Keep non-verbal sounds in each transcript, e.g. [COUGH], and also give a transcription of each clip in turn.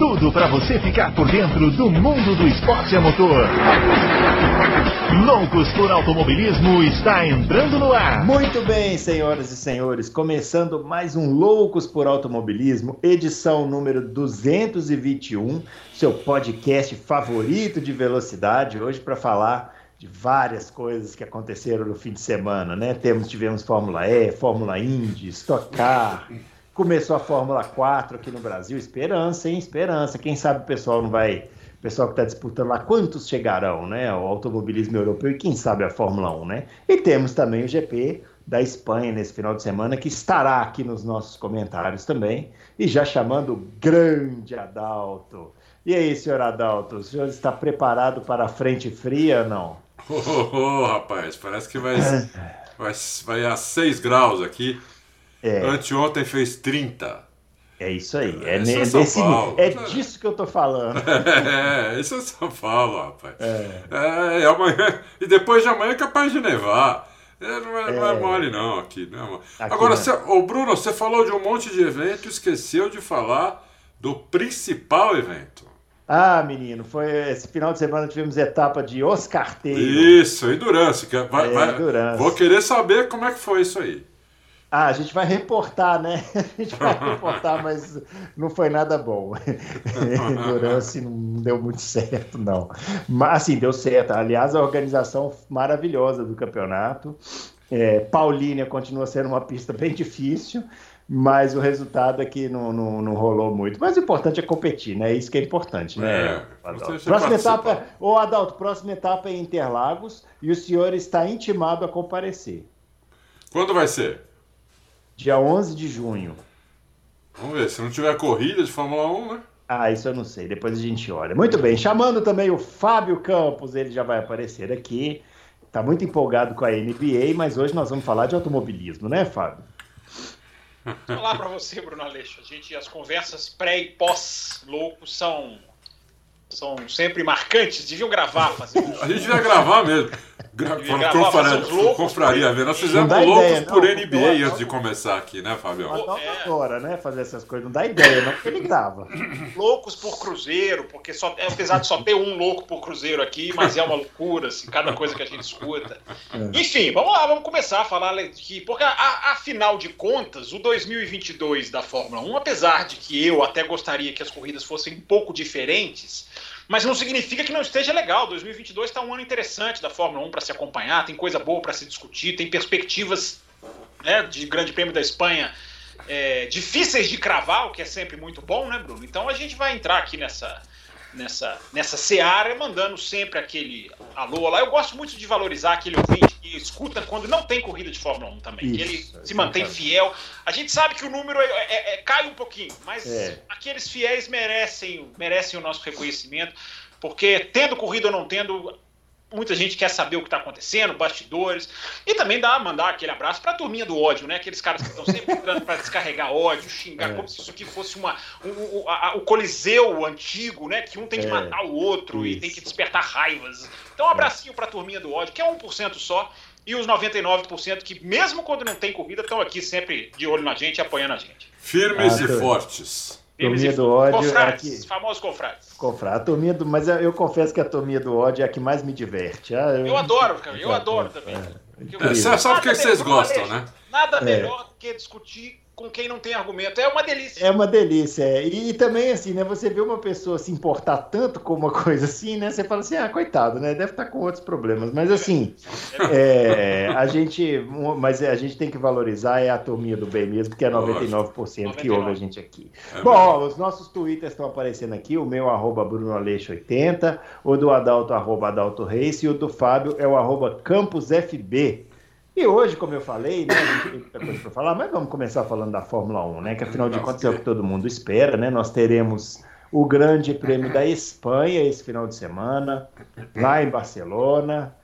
tudo para você ficar por dentro do mundo do esporte a motor. Loucos por Automobilismo está entrando no ar. Muito bem, senhoras e senhores, começando mais um Loucos por Automobilismo, edição número 221, seu podcast favorito de velocidade, hoje para falar de várias coisas que aconteceram no fim de semana, né? Temos, tivemos Fórmula E, Fórmula Indy, Stock Car, começou a Fórmula 4 aqui no Brasil, esperança, hein? Esperança. Quem sabe o pessoal não vai, o pessoal que está disputando lá, quantos chegarão, né? O automobilismo europeu e quem sabe a Fórmula 1, né? E temos também o GP da Espanha nesse final de semana, que estará aqui nos nossos comentários também, e já chamando o grande Adalto. E aí, senhor Adalto, o senhor está preparado para a frente fria ou não? Oh, oh, oh, rapaz, parece que vai, vai, vai a 6 graus aqui. É. Anteontem fez 30. É isso aí. É, É, isso é São nesse- Paulo. é disso que eu tô falando. [LAUGHS] É, isso é São Paulo, rapaz. É. e amanhã, e depois de amanhã é capaz de nevar. É, não, é, não é É. mole não aqui. Não é. Aqui Agora, não. você, ô Bruno, você falou de um monte de evento e esqueceu de falar do principal evento. Ah, menino, foi esse final de semana tivemos etapa de Oscarteiro. Isso, Endurance. Vai, É, vai- Endurance. Vou querer saber como é que foi isso aí. Ah, a gente vai reportar, né? [LAUGHS] A gente vai reportar, mas não foi nada bom. [LAUGHS] Endurance não deu muito certo, não. Mas, assim, deu certo. Aliás, a organização maravilhosa do campeonato. É, Paulínia continua sendo uma pista bem difícil, mas o resultado aqui não, não, não rolou muito. Mas o importante é competir, né? Isso que é importante, né? É, próxima participa. etapa, ô Adalto, próxima etapa é Interlagos e o senhor está intimado a comparecer. Quando vai ser? Dia 11 de junho. Vamos ver, se não tiver corrida de Fórmula 1, né? Ah, isso eu não sei, depois a gente olha. Muito bem, chamando também o Fábio Campos, ele já vai aparecer aqui. Tá muito empolgado com a NBA, mas hoje nós vamos falar de automobilismo, né, Fábio? Olá para você, Bruno Aleixo. A gente, as conversas pré e pós loucos são são sempre marcantes. Deviam gravar, fazer [LAUGHS] A gente vai gravar mesmo. Confraria, loucos ver. Nós Não fizemos loucos ideia, por não, NBA não, antes de começar aqui, né, Fabião? Adalto é. adora, né, fazer essas coisas. Não dá ideia, não, porque ele grava. loucos por cruzeiro, porque só, apesar de só ter um louco por cruzeiro aqui, mas é uma loucura, assim, cada coisa que a gente escuta. Enfim, vamos lá, vamos começar a falar aqui, porque a- afinal de contas, o 2022 da Fórmula 1, apesar de que eu até gostaria que as corridas fossem um pouco diferentes, mas não significa que não esteja legal. 2022 está um ano interessante da Fórmula 1 para se acompanhar, tem coisa boa para se discutir, tem perspectivas né, de Grande Prêmio da Espanha é, difíceis de cravar, o que é sempre muito bom, né, Bruno? Então a gente vai entrar aqui nessa, nessa, nessa seara, mandando sempre aquele alô lá. Eu gosto muito de valorizar aquele ouvinte que escuta quando não tem corrida de Fórmula 1 também, que ele Isso, se mantém fiel. A gente sabe que o número é- é- é- cai um pouquinho, mas É. aqueles fiéis merecem, merecem o nosso reconhecimento, porque tendo corrida ou não tendo, muita gente quer saber o que está acontecendo, bastidores, e também dá mandar aquele abraço para a turminha do ódio, né? Aqueles caras que estão sempre entrando para descarregar ódio, xingar, É. como se isso aqui fosse uma, um- um- a- a- o coliseu antigo, né? Que um tem que É. matar o outro e Isso. tem que despertar raivas. Então, um abracinho para a turminha do ódio, que é 1% só, e os 99% que, mesmo quando não tem corrida, estão aqui sempre de olho na gente e apoiando a gente. Firmes Ah, e tô- fortes. E- do ódio é confrades, aqui. famosos confrades. Confrar. A turminha do, mas eu confesso que a turminha do ódio é a que mais me diverte. Ah, Eu adoro, cara, eu É, adoro é, também. é. Eu- É, sabe sabe o que vocês melhor, gostam, né? Nada É. melhor do que discutir com quem não tem argumento. É uma delícia. É uma delícia. é. E, e também, assim, né? Você vê uma pessoa se importar tanto com uma [LAUGHS] coisa assim, né? Você fala assim, ah, coitado, né? Deve estar com outros problemas. Mas assim, é, a gente. Mas a gente tem que valorizar é a turminha do bem mesmo, porque é 99% que 99. ouve a gente aqui. É Bom, ó, os nossos twitters estão aparecendo aqui, o meu arroba BrunoAleixo80, o do Adalto, arroba Adalto Reis, e o do Fábio é o arroba CampusFB. E hoje, como eu falei, né, a gente tem muita coisa para falar, mas vamos começar falando da Fórmula 1, né? Que afinal de contas é o que todo mundo espera, né? Nós teremos o Grande Prêmio da Espanha esse final de semana, lá em Barcelona.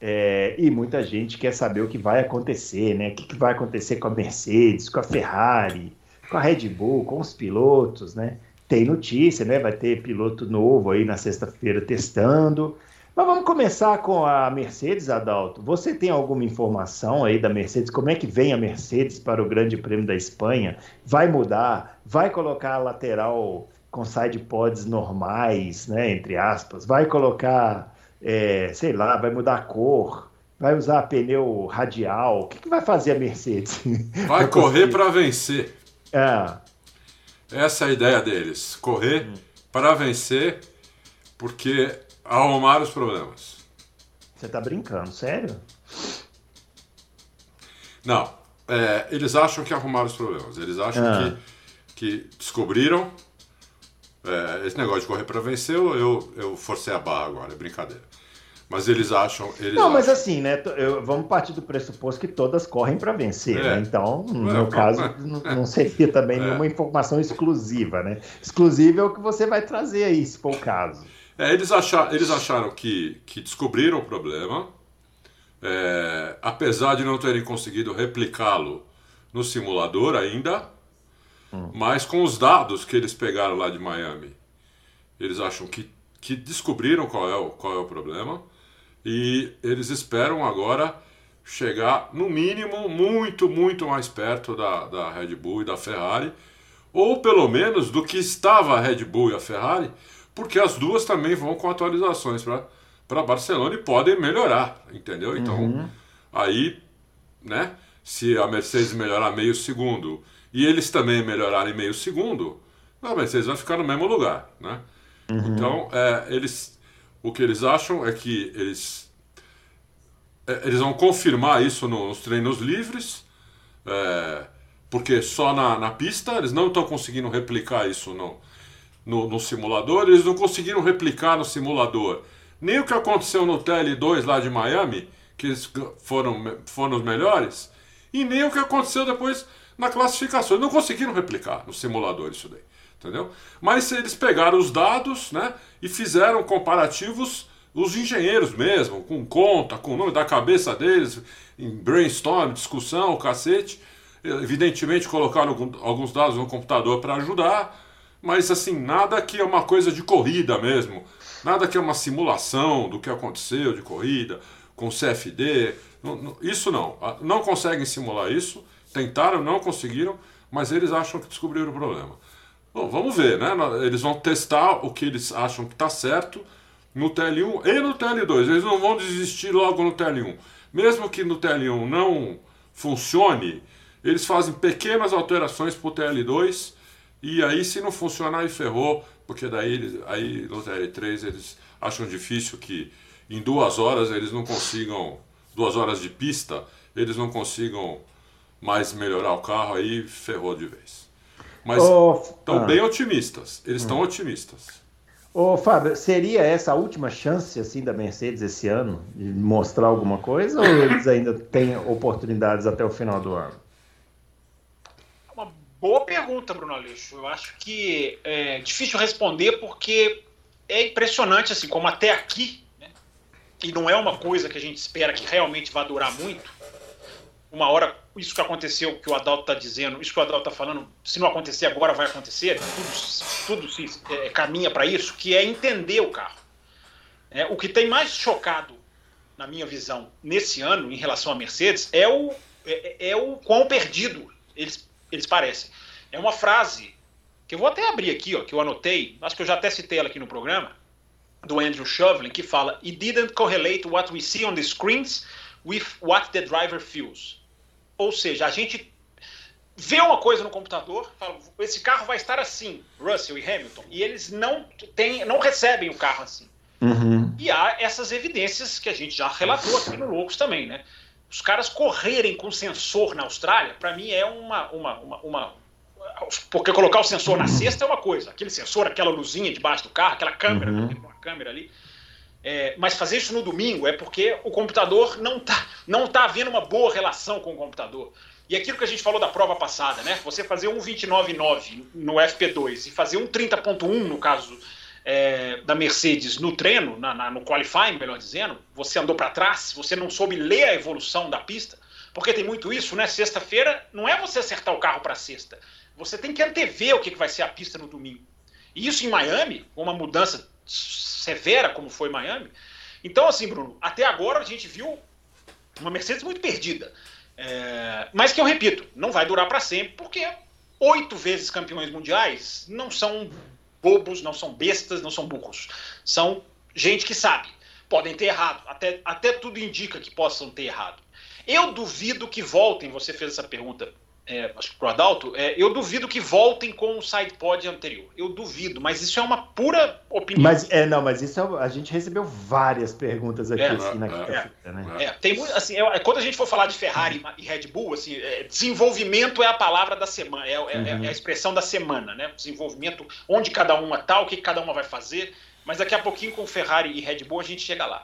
é, e muita gente quer saber o que vai acontecer, né? O que, que vai acontecer com a Mercedes, com a Ferrari, com a Red Bull, com os pilotos, né? Tem notícia, né? Vai ter piloto novo aí na sexta-feira testando. Mas vamos começar com a Mercedes, Adalto. Você tem alguma informação aí da Mercedes? Como é que vem a Mercedes para o Grande Prêmio da Espanha? Vai mudar? Vai colocar a lateral com side pods normais, né, entre aspas? Vai colocar, é, sei lá, vai mudar a cor? Vai usar pneu radial? O que, que vai fazer a Mercedes? [LAUGHS] Vai correr para vencer. É. Essa é a ideia deles. Correr hum. para vencer, porque arrumar os problemas. Você tá brincando, sério? Não. É, eles acham que arrumaram os problemas. Eles acham ah. que, que descobriram. É, esse negócio de correr para vencer, eu, eu forcei a barra agora, é brincadeira. Mas eles acham. Eles não, acham... mas assim, né? Eu, vamos partir do pressuposto que todas correm para vencer, é. né? Então, no é, meu caso, é. não seria também [LAUGHS] é. nenhuma informação exclusiva, né? Exclusiva é o que você vai trazer aí, se for o caso. É, eles, acharam, eles acharam que, que descobriram o problema, é, apesar de não terem conseguido replicá-lo no simulador ainda, hum. mas com os dados que eles pegaram lá de Miami, eles acham que, que descobriram qual é, o, qual é o problema e eles esperam agora chegar, no mínimo, muito, muito mais perto da, da Red Bull e da Ferrari, ou pelo menos do que estava a Red Bull e a Ferrari porque as duas também vão com atualizações para Barcelona e podem melhorar, entendeu? Então, uhum. aí, né, se a Mercedes melhorar meio segundo e eles também melhorarem meio segundo, a Mercedes vai ficar no mesmo lugar, né? Uhum. Então, é, eles, o que eles acham é que eles, é, eles vão confirmar isso nos treinos livres, é, porque só na, na pista eles não estão conseguindo replicar isso no, no, no, simulador, eles não conseguiram replicar no simulador nem o que aconteceu no TL2 lá de Miami, que foram, foram os melhores, e nem o que aconteceu depois na classificação. Eles não conseguiram replicar no simulador isso daí, entendeu? Mas eles pegaram os dados né, e fizeram comparativos, os engenheiros mesmo, com conta, com o nome da cabeça deles, em brainstorm, discussão, cacete. Evidentemente colocaram alguns dados no computador para ajudar, mas assim, nada que é uma coisa de corrida mesmo, nada que é uma simulação do que aconteceu de corrida, com CFD, isso não, não conseguem simular isso, tentaram, não conseguiram, mas eles acham que descobriram o problema. Bom, vamos ver, né? Eles vão testar o que eles acham que está certo no TL1 e no TL2. Eles não vão desistir logo no TL1. Mesmo que no TL1 não funcione, eles fazem pequenas alterações para o TL2 e aí, se não funcionar, aí ferrou, porque daí aí no TL3 eles acham difícil que em duas horas eles não consigam, duas horas de pista, eles não consigam mais melhorar o carro, aí ferrou de vez. Mas estão ah. bem otimistas, eles estão hum. otimistas. Ô, Fábio, seria essa a última chance assim da Mercedes esse ano de mostrar alguma coisa ou eles ainda têm oportunidades até o final do ano? Boa pergunta, Bruno Aleixo. Eu acho que é difícil responder porque é impressionante, assim, como até aqui, né, e não é uma coisa que a gente espera que realmente vá durar muito. Uma hora, isso que aconteceu, que o Adalto está dizendo, isso que o Adalto está falando, se não acontecer agora, vai acontecer, tudo, tudo se é, caminha para isso, que é entender o carro. É, o que tem mais chocado, na minha visão, nesse ano, em relação à Mercedes, é o, é, é o quão perdido eles eles parecem. É uma frase que eu vou até abrir aqui, ó, que eu anotei, acho que eu já até citei ela aqui no programa, do Andrew Shovlin, que fala: It didn't correlate what we see on the screens with what the driver feels. Ou seja, a gente vê uma coisa no computador, fala, esse carro vai estar assim, Russell e Hamilton, e eles não têm, não recebem o carro assim. Uhum. E há essas evidências que a gente já relatou aqui no Loucos também, né? Os caras correrem com sensor na Austrália, para mim é uma, uma, uma, uma, Porque colocar o sensor na cesta é uma coisa, aquele sensor, aquela luzinha debaixo do carro, aquela câmera, uhum. uma câmera ali. É, mas fazer isso no domingo é porque o computador não está não tá havendo uma boa relação com o computador. E aquilo que a gente falou da prova passada, né? Você fazer um 29.9 no FP2 e fazer um 30.1 no caso é, da Mercedes no treino, na, na, no qualifying, melhor dizendo, você andou para trás, você não soube ler a evolução da pista, porque tem muito isso, né? Sexta-feira não é você acertar o carro para sexta, você tem que antever o que, que vai ser a pista no domingo. E isso em Miami, uma mudança severa como foi Miami, Então, assim, Bruno, até agora a gente viu uma Mercedes muito perdida. É, mas que eu repito, não vai durar para sempre, porque oito vezes campeões mundiais não são bobos, não são bestas, não são burros. São gente que sabe. Podem ter errado, até, até tudo indica que possam ter errado. Eu duvido que voltem, você fez essa pergunta é, acho que pro Adalto, é, eu duvido que voltem com o sidepod anterior. Eu duvido, mas isso é uma pura opinião. Mas é, não, mas isso é, a gente recebeu várias perguntas aqui é, assim, na é, quinta-feira, né? É, tem assim, é, quando a gente for falar de Ferrari e Red Bull, assim, desenvolvimento é a palavra da semana, é, uhum. a expressão da semana, né? Desenvolvimento, onde cada uma tá, o que cada uma vai fazer. Mas daqui a pouquinho com Ferrari e Red Bull a gente chega lá.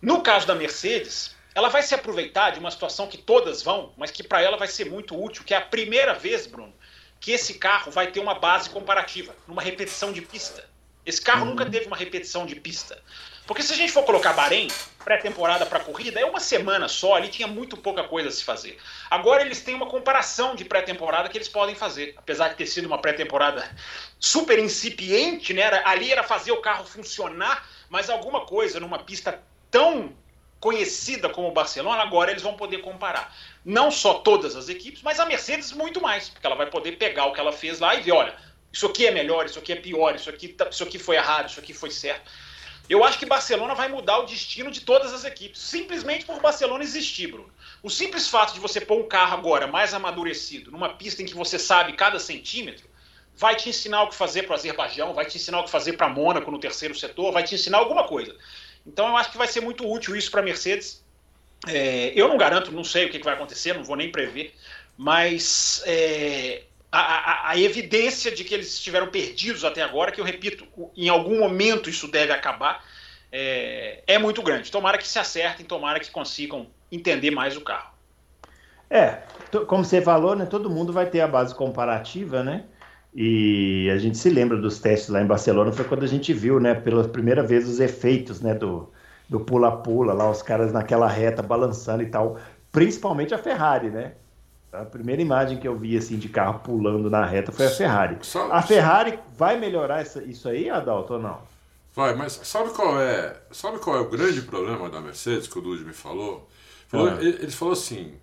No caso da Mercedes, ela vai se aproveitar de uma situação que todas vão, mas que para ela vai ser muito útil, que é a primeira vez, Bruno, que esse carro vai ter uma base comparativa, numa repetição de pista. Esse carro uhum. nunca teve uma repetição de pista. Porque se a gente for colocar Bahrein, pré-temporada para corrida, é uma semana só, ali tinha muito pouca coisa a se fazer. Agora eles têm uma comparação de pré-temporada que eles podem fazer. Apesar de ter sido uma pré-temporada super incipiente, né? ali era fazer o carro funcionar, mas alguma coisa numa pista tão conhecida como Barcelona, agora eles vão poder comparar. Não só todas as equipes, mas a Mercedes muito mais, porque ela vai poder pegar o que ela fez lá e ver, olha, isso aqui é melhor, isso aqui é pior, isso aqui, tá, isso aqui foi errado, isso aqui foi certo. Eu acho que Barcelona vai mudar o destino de todas as equipes, simplesmente por Barcelona existir, Bruno. O simples fato de você pôr um carro agora mais amadurecido, numa pista em que você sabe cada centímetro, vai te ensinar o que fazer para o Azerbaijão, vai te ensinar o que fazer para Mônaco no terceiro setor, vai te ensinar alguma coisa. Então eu acho que vai ser muito útil isso para a Mercedes. É, eu não garanto, não sei o que, que, vai acontecer, não vou nem prever, mas é, a, a, a, evidência de que eles estiveram perdidos até agora, que eu repito, em algum momento isso deve acabar, é, é muito grande. Tomara que se acertem, tomara que consigam entender mais o carro. É, como você falou, né, todo mundo vai ter a base comparativa, né? E a gente se lembra dos testes lá em Barcelona, foi quando a gente viu, né, pela primeira vez os efeitos, né, do do pula-pula, lá os caras naquela reta balançando e tal, principalmente a Ferrari, né? A primeira imagem que eu vi assim de carro pulando na reta foi a Ferrari. A Ferrari vai melhorar essa, isso aí, Adalto, ou não? Vai, mas sabe qual é, sabe qual é o grande problema da Mercedes que o Dude me falou? falou ah. ele, ele falou assim: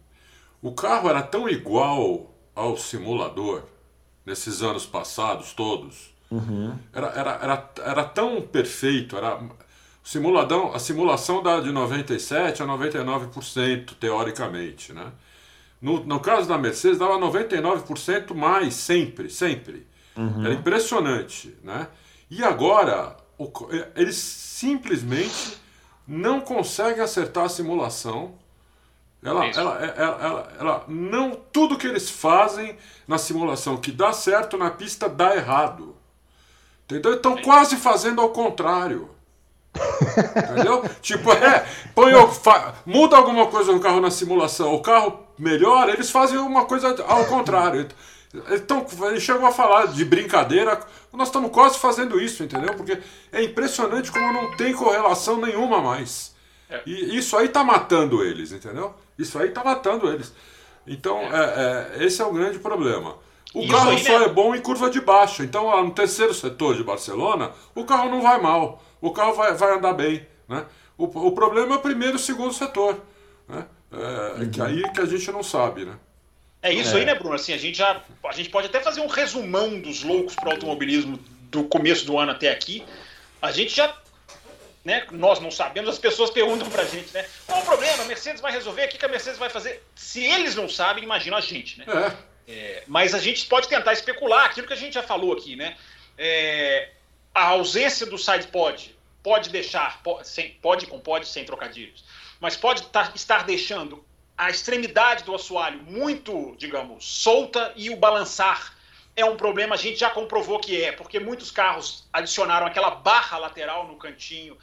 o carro era tão igual ao simulador nesses anos passados todos, uhum. era, era, era, era tão perfeito, era simuladão, a simulação dá de 97 a 99%, teoricamente, né? No, no caso da Mercedes, dava 99% mais, sempre, sempre. Uhum. Era impressionante, né? E agora, o, eles simplesmente não conseguem acertar a simulação ela, ela, ela, ela, ela, não tudo que eles fazem na simulação que dá certo na pista dá errado. Entendeu? Estão quase fazendo ao contrário. [LAUGHS] Entendeu? tipo, é, põe, muda alguma coisa no carro na simulação, o carro melhora, eles fazem uma coisa ao contrário. Então, eles chegam a falar de brincadeira, nós estamos quase fazendo isso, entendeu? Porque é impressionante como não tem correlação nenhuma mais. É. E isso aí tá matando eles, entendeu? Isso aí tá matando eles. Então, é. É, esse é o grande problema. O isso carro só né? é bom em curva de baixa. Então, lá no terceiro setor de Barcelona, o carro não vai mal. O carro vai, vai andar bem. Né? O, o problema é o primeiro e o segundo setor. Né? É, que aí que a gente não sabe, né? É isso aí, é. né, Bruno? Assim, a gente já. A gente pode até fazer um resumão dos loucos pro automobilismo do começo do ano até aqui. A gente já né? Nós não sabemos, as pessoas perguntam pra gente, né? Qual o problema? A Mercedes vai resolver? O que a Mercedes vai fazer? Se eles não sabem, imagina a gente, né? É. É, mas a gente pode tentar especular aquilo que a gente já falou aqui, né? É, a ausência do side pod pode deixar, pode, sem, pode com pode sem trocadilhos, mas pode tar, estar deixando a extremidade do assoalho muito, digamos, solta e o balançar é um problema, a gente já comprovou que é, porque muitos carros adicionaram aquela barra lateral no cantinho,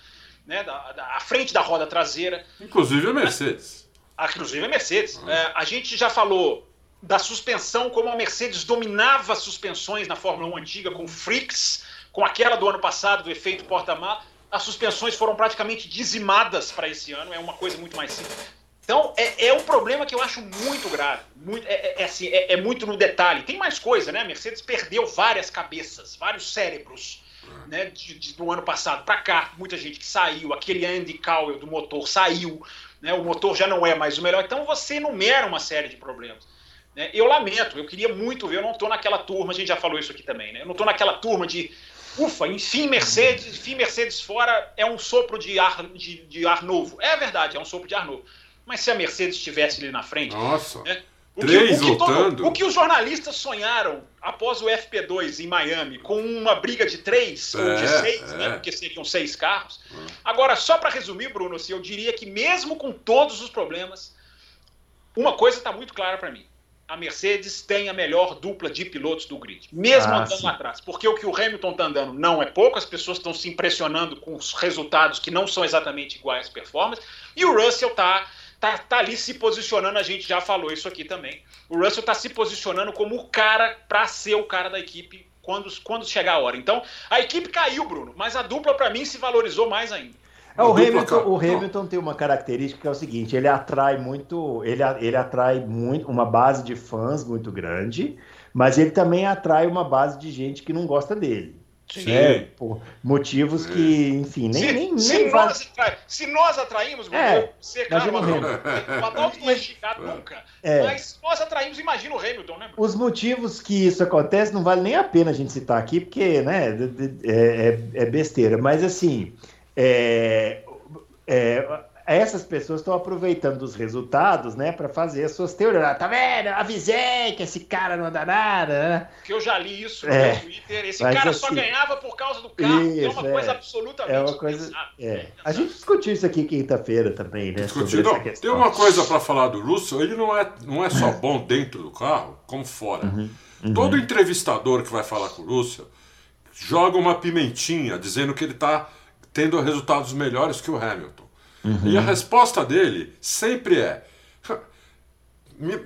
né, da, da à frente da roda traseira. Inclusive a Mercedes. Ah, inclusive a Mercedes. Uhum. É, a gente já falou da suspensão, como a Mercedes dominava suspensões na Fórmula 1 antiga, com freaks, com aquela do ano passado, do efeito porta-mar. As suspensões foram praticamente dizimadas para esse ano, é uma coisa muito mais simples. Então, é, é, um problema que eu acho muito grave. Muito, é, é, é assim, é, é, muito no detalhe. Tem mais coisa, né? A Mercedes perdeu várias cabeças, vários cérebros né, de, de, do ano passado para cá, muita gente que saiu, aquele Andy Cowell do motor saiu, né, o motor já não é mais o melhor, então você enumera uma série de problemas. Né? Eu lamento, eu queria muito ver, eu não estou naquela turma, a gente já falou isso aqui também, né? eu não estou naquela turma de ufa, enfim Mercedes, enfim Mercedes fora é um sopro de ar, de, de ar novo. É verdade, é um sopro de ar novo. Mas se a Mercedes estivesse ali na frente. Nossa! Né, o Três que, o, que todo, o que os jornalistas sonharam após o FP2 em Miami, com uma briga de três é, ou de seis, né, é. né, porque seriam seis carros. Hum. Agora, só para resumir, Bruno, assim, eu diria que mesmo com todos os problemas, uma coisa está muito clara para mim a Mercedes tem a melhor dupla de pilotos do grid, mesmo ah, andando sim. atrás. Porque o que o Hamilton está andando não é pouco, as pessoas estão se impressionando com os resultados que não são exatamente iguais às performances, e o Russell está tá, tá ali se posicionando, a gente já falou isso aqui também. O Russell está se posicionando como o cara para ser o cara da equipe quando, quando chegar a hora. Então, a equipe caiu, Bruno, mas a dupla para mim se valorizou mais ainda. É, o, Hamilton, o Hamilton tem uma característica que é o seguinte: ele atrai muito, ele, ele atrai muito uma base de fãs muito grande, mas ele também atrai uma base de gente que não gosta dele. Sim. Né? Por motivos Sim. que, enfim, nem. Se, nem, se, nem nós, se nós atraímos, é, você, claro, o Adalto não é xingado nunca. É. Mas nós atraímos, imagina o Hamilton, né? Os motivos que isso acontece não vale nem a pena a gente citar aqui, porque, né, é, é, é besteira. Mas assim. É, é, essas pessoas estão aproveitando os resultados, né, para fazer as suas teorias. Ah, tá vendo? Avisei que esse cara não dá nada, né? Que eu já li isso no é, Twitter. Esse cara assim, só ganhava por causa do carro. Isso, é uma é, coisa absolutamente. É uma coisa. É. A gente discutiu isso aqui quinta-feira também, né? Discutiu. Não, tem uma coisa para falar do Russell. Ele não é, não é só bom dentro do carro, como fora. Uhum, uhum. Todo entrevistador que vai falar com o Russell joga uma pimentinha dizendo que ele está tendo resultados melhores que o Hamilton. Uhum. E a resposta dele sempre é: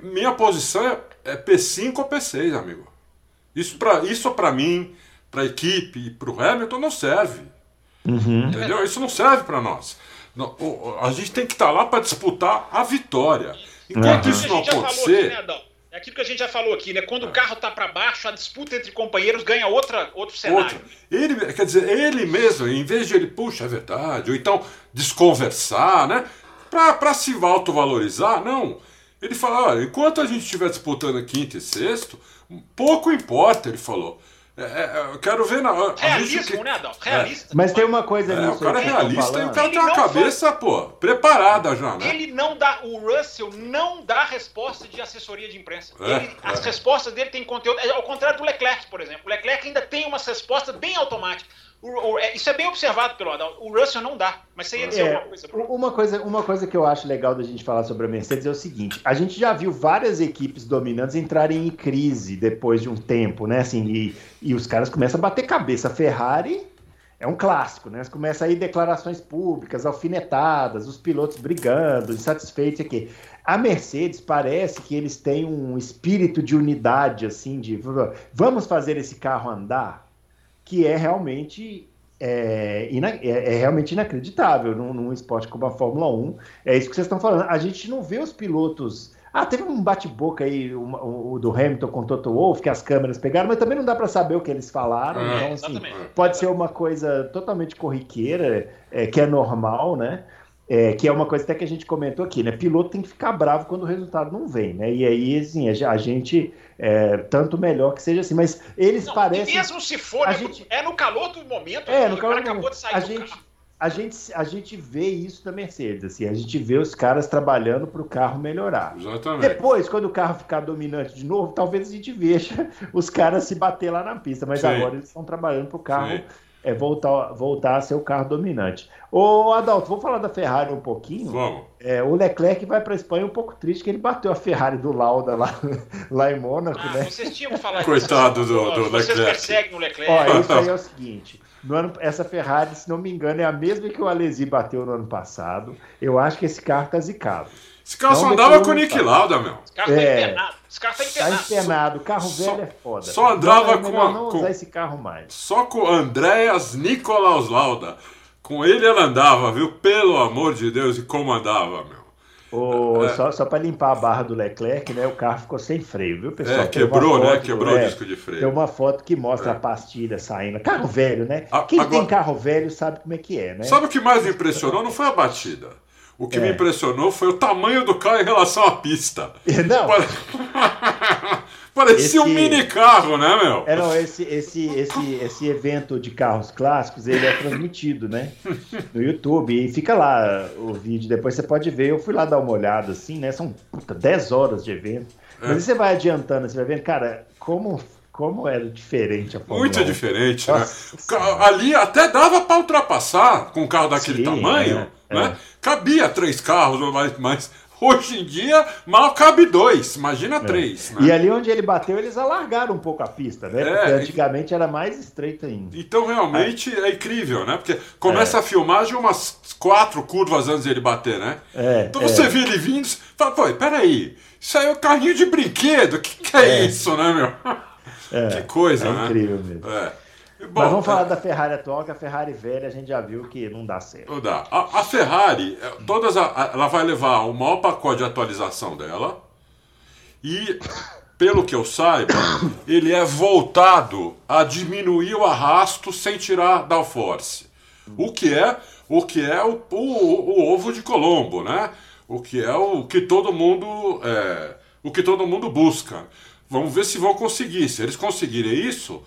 minha posição é, é P5 ou P6, amigo. Isso para isso pra mim, para a equipe e para o Hamilton não serve. Uhum. Entendeu? Isso não serve para nós. A gente tem que estar tá lá para disputar a vitória. Enquanto uhum. isso não acontecer. Aqui, né, é aquilo que a gente já falou aqui, né? Quando o carro tá para baixo, a disputa entre companheiros ganha outra, outro cenário. Outro. Ele, quer dizer, ele mesmo, em vez de ele, puxa, é verdade, ou então desconversar, né? Para se autovalorizar, não. Ele fala, olha, enquanto a gente estiver disputando quinto e sexto, pouco importa, ele falou. É, é, eu quero ver na. Realismo, gente... né, Adão? Realista. É. Mas tem uma coisa é, O cara é realista e o cara tem uma cabeça, foi... pô, preparada já, né? Ele não dá. O Russell não dá resposta de assessoria de imprensa. É, ele, as é. respostas dele têm conteúdo. Ao contrário do Leclerc, por exemplo. O Leclerc ainda tem umas respostas bem automáticas. O, o, é, isso é bem observado pelo Adalto. O Russell não dá, mas você ia dizer é, alguma coisa. Uma coisa. Uma coisa que eu acho legal da gente falar sobre a Mercedes é o seguinte: a gente já viu várias equipes dominantes entrarem em crise depois de um tempo, né? Assim, e, e os caras começam a bater cabeça. A Ferrari é um clássico, né? Começa aí declarações públicas, alfinetadas, os pilotos brigando, insatisfeitos aqui. A Mercedes parece que eles têm um espírito de unidade, assim, de vamos fazer esse carro andar que é realmente é, é, é, realmente inacreditável num, num, esporte como a Fórmula 1. É isso que vocês estão falando. A gente não vê os pilotos. Ah, teve um bate-boca aí, o, o, do Hamilton com o Toto Wolff, que as câmeras pegaram, mas também não dá para saber o que eles falaram. É, então, assim, pode ser uma coisa totalmente corriqueira, é, que é normal, né? É, que é uma coisa até que a gente comentou aqui, né? Piloto tem que ficar bravo quando o resultado não vem, né? E aí, assim, a gente é, tanto melhor que seja assim, mas eles não, parecem. mesmo se for, a né, gente, é no calor do momento, é, no calor do acabou de sair a gente, carro. A gente, a gente vê isso da Mercedes, assim, a gente vê os caras trabalhando para o carro melhorar. Exatamente. Depois, quando o carro ficar dominante de novo, talvez a gente veja os caras se bater lá na pista, mas Sim. agora eles estão trabalhando para o carro Sim é voltar, voltar a ser o carro dominante. Ô, Adalto, vamos falar da Ferrari um pouquinho? Vamos. É, o Leclerc vai para a Espanha um pouco triste, que ele bateu a Ferrari do Lauda lá, [LAUGHS] lá em Mônaco, ah, né? Vocês tinham falado Coitado do, do Leclerc. Vocês perseguem o Leclerc. Ó, isso aí é o seguinte. No ano, essa Ferrari, se não me engano, é a mesma que o Alesi bateu no ano passado. Eu acho que esse carro tá zicado. Esse carro só andava com o Nick Lauda, meu. Esse carro tá é, tá empenado. Esse carro tá empenado. Tá empenado. Carro velho só, é foda. Só andava com a. Não com, usar esse carro mais. Só com Andréas Nicolaus Lauda. Com ele ela andava, viu? Pelo amor de Deus, e como andava, meu. O, é. Só, só para limpar a barra do Leclerc, né? O carro ficou sem freio, viu, pessoal? É, quebrou, né? Quebrou é, o disco de freio. Tem uma foto que mostra é. a pastilha saindo. Carro velho, né? A, Quem agora, tem carro velho sabe como é que é, né? Sabe o que mais me impressionou? Não foi a batida. O que é. me impressionou foi o tamanho do carro em relação à pista. [LAUGHS] Não. [LAUGHS] Parecia esse... um mini carro, né, meu? É, não, esse, esse, esse, esse evento de carros clássicos, ele é transmitido, né? No YouTube. E fica lá o vídeo, depois você pode ver. Eu fui lá dar uma olhada, assim, né? São puta, 10 horas de evento. É. Mas você vai adiantando, você vai vendo, cara, como como era diferente a Fórmula Muito 1. diferente, né? Nossa, né? Ali até dava para ultrapassar com um carro daquele Sim, tamanho, é, né? É. Cabia três carros, mas, mas Hoje em dia, mal cabe dois, imagina é. três. Né? E ali onde ele bateu, eles alargaram um pouco a pista, né? É, Porque antigamente era mais estreita ainda. Então, realmente, é, é incrível, né? Porque começa é. a filmagem umas quatro curvas antes de ele bater, né? É, então você vê ele vindo e fala, pô, peraí, isso aí é um carrinho de brinquedo, o que, que é, isso, né, meu? [LAUGHS] que coisa, é né? incrível mesmo. É. Bom, Mas vamos falar é... da Ferrari atual, que a Ferrari velha a gente já viu que não dá certo. Não dá. A, a Ferrari, é, todas a, ela vai levar o maior pacote de atualização dela. E, pelo que eu saiba, [COUGHS] ele é voltado a diminuir o arrasto sem tirar downforce. O que é o que é o, o, o, ovo de Colombo, né? O que é o que todo mundo é, o que todo mundo busca. Vamos ver se vão conseguir. Se eles conseguirem isso,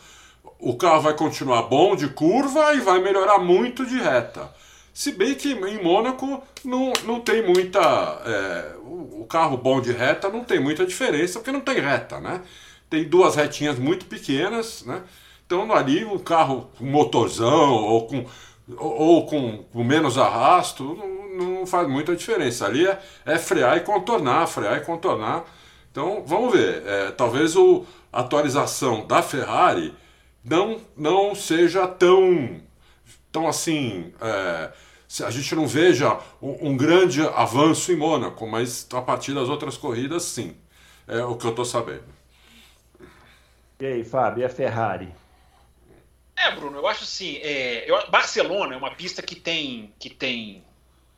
o carro vai continuar bom de curva e vai melhorar muito de reta. Se bem que em Mônaco não, não tem muita. É, o carro bom de reta não tem muita diferença, porque não tem reta, né? Tem duas retinhas muito pequenas, né? Então ali um carro com motorzão ou com, ou com, com menos arrasto não, não, faz muita diferença. Ali é, é, frear e contornar, frear e contornar. Então vamos ver. É, talvez o, a atualização da Ferrari não, não seja tão, tão assim. É, a gente não veja um, um, grande avanço em Mônaco, mas a partir das outras corridas, sim. É o que eu estou sabendo. E aí, Fábio, e a Ferrari? É, Bruno, eu acho assim, é, eu, Barcelona é uma pista que tem, que tem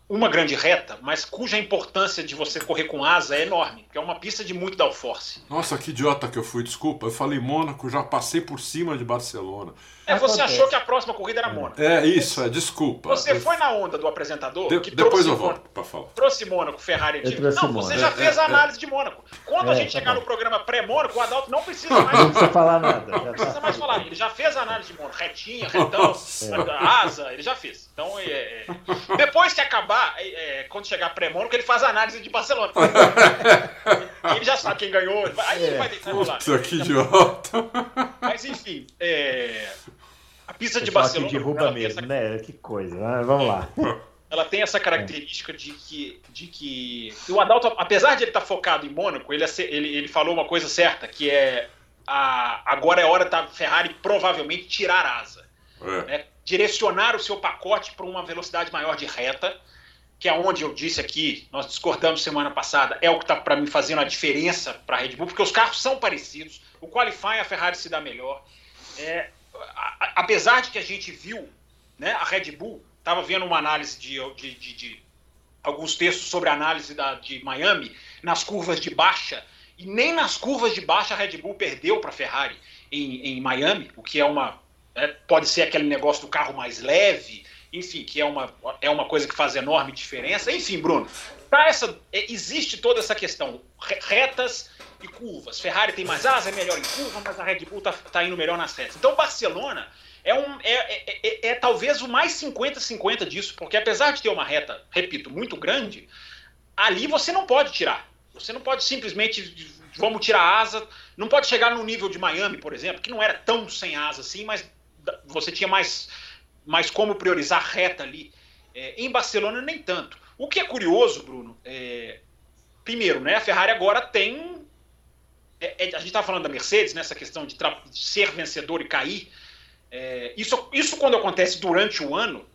uma grande reta, mas cuja importância de você correr com asa é enorme, que é uma pista de muito downforce. Nossa, que idiota que eu fui, desculpa. Eu falei Mônaco, já passei por cima de Barcelona. É, você Acontece. achou que a próxima corrida era Mônaco. É, isso, é, desculpa. Você eu... foi na onda do apresentador de, que depois eu volto para falar. Trouxe Mônaco, Ferrari e Não, você já é, fez a é, é. análise de Mônaco. Quando a gente tá chegar bom. no programa pré-Mônaco, o Adalto não precisa [LAUGHS] mais. Não precisa falar nada. Não precisa mais falar. Ele já fez a análise de Mônaco. Retinha, retão, asa, ele já fez. Então, é, depois que acabar, quando chegar pré-Mônaco, ele faz a análise de Barcelona. [LAUGHS] ele já sabe quem ganhou. Aí ele vai deitar lá. Puta, que idiota. Mas enfim, é. A pista de Barcelona. Que derruba mesmo, essa... né? Que coisa. Né? Vamos lá. [LAUGHS] Ela tem essa característica de que, de que o Adalto, apesar de ele estar tá focado em Mônaco, ele, ele, ele falou uma coisa certa, que é a, agora é hora da Ferrari provavelmente tirar asa. É. Né? Direcionar o seu pacote para uma velocidade maior de reta, que é onde eu disse aqui, nós discordamos semana passada, é o que está para mim fazendo a diferença para a Red Bull, porque os carros são parecidos, o qualifying a Ferrari se dá melhor. É, apesar de que a gente viu, né, a Red Bull estava vendo uma análise de, de, de, de, alguns textos sobre a análise da, de Miami nas curvas de baixa e nem nas curvas de baixa a Red Bull perdeu para a Ferrari em, em, Miami, o que é uma é, pode ser aquele negócio do carro mais leve, enfim, que é uma, é uma coisa que faz enorme diferença. Enfim, Bruno, essa, é, existe toda essa questão retas e curvas. Ferrari tem mais asa, é melhor em curva, mas a Red Bull está tá indo melhor nas retas. Então, Barcelona é, um, é, é, é, é talvez o mais 50-50 disso, porque apesar de ter uma reta, repito, muito grande, ali você não pode tirar. Você não pode simplesmente, vamos tirar asa, não pode chegar no nível de Miami, por exemplo, que não era tão sem asa assim, mas você tinha mais, mais como priorizar reta ali. É, em Barcelona, nem tanto. O que é curioso, Bruno, é, primeiro, né, a Ferrari agora tem é, é, a gente estava falando da Mercedes, nessa né, questão de, de, ser vencedor e cair. É, isso, isso, quando acontece durante o ano,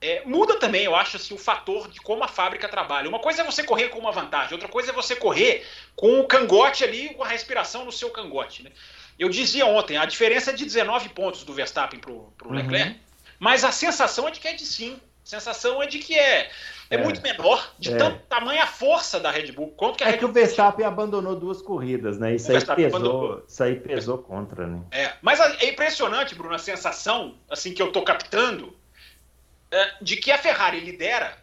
é, muda também, eu acho, assim, o fator de como a fábrica trabalha. Uma coisa é você correr com uma vantagem, outra coisa é você correr com o cangote ali, com a respiração no seu cangote. Né? Eu dizia ontem, a diferença é de 19 pontos do Verstappen para o uhum. Leclerc, mas a sensação é de que é de 5, sensação é de que é, é, é. muito menor, de é. tanto tamanho a força da Red Bull. Quanto que a é Red que o Verstappen abandonou duas corridas, né? Isso, aí pesou, isso aí pesou contra, né? É, mas é impressionante, Bruno, a sensação assim que eu tô captando é, de que a Ferrari lidera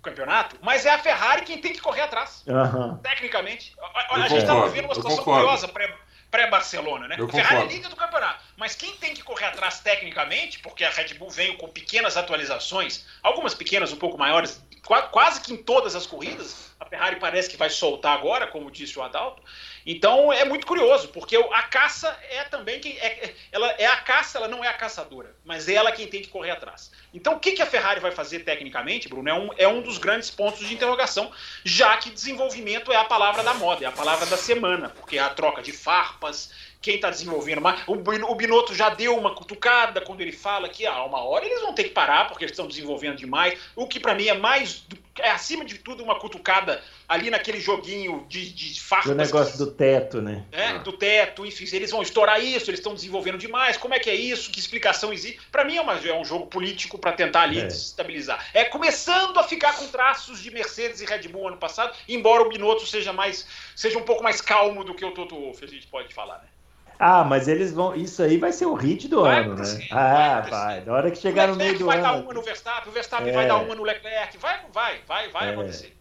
o campeonato, mas é a Ferrari quem tem que correr atrás. Uhum. Tecnicamente. a gente estava vivendo uma situação curiosa pré-Barcelona, né? Eu a Ferrari é líder do campeonato. Mas quem tem que correr atrás tecnicamente, porque a Red Bull veio com pequenas atualizações, algumas pequenas, um pouco maiores, quase que em todas as corridas, a Ferrari parece que vai soltar agora, como disse o Adalto. Então é muito curioso, porque a caça é também quem é, é, ela é a caça, ela não é a caçadora, mas é ela quem tem que correr atrás. Então o que, que a Ferrari vai fazer tecnicamente, Bruno, é um, é um dos grandes pontos de interrogação, já que desenvolvimento é a palavra da moda, é a palavra da semana, porque é a troca de farpas, quem está desenvolvendo mais. O Binotto já deu uma cutucada quando ele fala que ah, uma hora eles vão ter que parar porque eles estão desenvolvendo demais. O que para mim é mais. É acima de tudo uma cutucada ali naquele joguinho de, de farpas. O negócio do teto, né? É, ah. do teto, enfim, eles vão estourar isso, eles estão desenvolvendo demais, como é que é isso, que explicação existe. Para mim é, uma, é, um jogo político para tentar ali é. desestabilizar. É começando a ficar com traços de Mercedes e Red Bull ano passado, embora o Binotto seja mais seja um pouco mais calmo do que o Toto Wolff, a gente pode falar, né? Ah, mas eles vão. Isso aí vai ser o hit do vai ano, né? Ah, vai, vai. Na hora que chegar no meio do vai ano. Vai dar uma no Verstappen, o Verstappen é. vai dar uma no Leclerc. Vai, vai, vai, vai é. acontecer.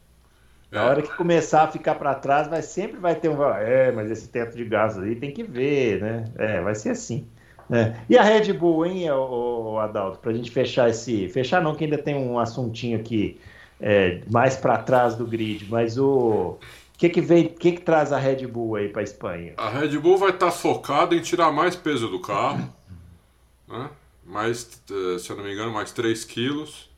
Na hora que começar a ficar para trás, vai sempre vai ter um. É, mas esse teto de gás aí tem que ver, né? É, vai ser assim. Né? E a Red Bull, hein, o, Adalto, para a gente fechar esse. Fechar não, que ainda tem um assuntinho aqui é, mais para trás do grid, mas o que que vem, que que traz a Red Bull aí para a Espanha? A Red Bull vai estar tá focada em tirar mais peso do carro, né? mais, eh, se eu não me engano, mais 3 quilos.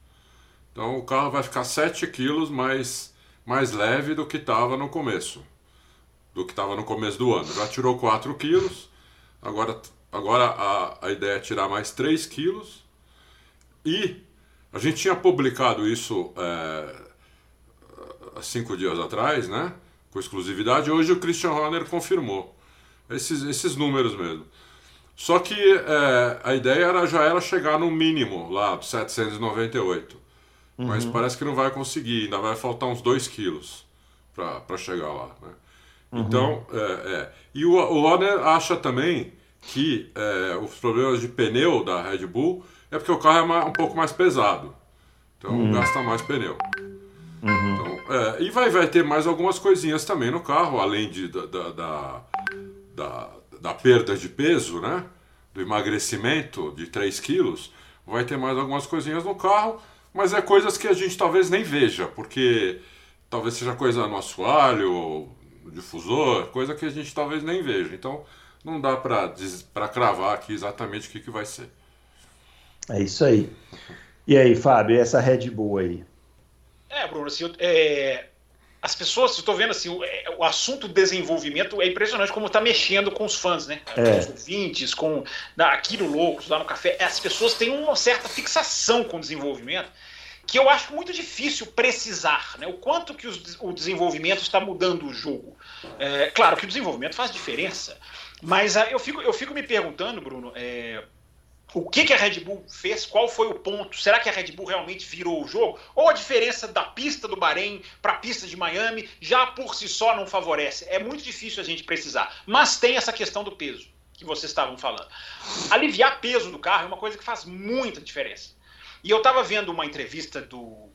Então o carro vai ficar 7 quilos mais, mais leve do que estava no começo, do que estava no começo do ano. Já tirou 4 quilos, agora, agora a, a ideia é tirar mais 3 quilos. E a gente tinha publicado isso é, cinco dias atrás, né? Com exclusividade. Hoje o Christian Horner confirmou esses, esses números mesmo. Só que é, a ideia era já era chegar no mínimo lá, 798. Uhum. Mas parece que não vai conseguir, ainda vai faltar uns 2 quilos para chegar lá. Né? Uhum. Então, é, é. e o, o Horner acha também que é, os problemas de pneu da Red Bull é porque o carro é um pouco mais pesado. Então uhum. gasta mais pneu. Uhum. Então, é, e vai, vai ter mais algumas coisinhas também no carro, além de, da, da, da, da, perda de peso, né? Do emagrecimento de 3 quilos. Vai ter mais algumas coisinhas no carro, mas é coisas que a gente talvez nem veja, porque talvez seja coisa no assoalho, no difusor, coisa que a gente talvez nem veja. Então não dá para cravar aqui exatamente o que, que vai ser. É isso aí. E aí, Fábio, essa Red Bull aí? É, Bruno, assim, é, as pessoas, estou vendo assim, o, é, o, assunto desenvolvimento é impressionante como está mexendo com os fãs, né? É. Com os ouvintes, com na, aqui no Loucos, lá no Café. As pessoas têm uma certa fixação com o desenvolvimento que eu acho muito difícil precisar, né? O quanto que os, o desenvolvimento está mudando o jogo. É, claro que o desenvolvimento faz diferença, mas ah, eu, fico, eu fico me perguntando, Bruno, é, o que, que a Red Bull fez, qual foi o ponto, será que a Red Bull realmente virou o jogo? Ou a diferença da pista do Bahrein para a pista de Miami já por si só não favorece? É muito difícil a gente precisar, mas tem essa questão do peso que vocês estavam falando. Aliviar peso do carro é uma coisa que faz muita diferença. E eu estava vendo uma entrevista do.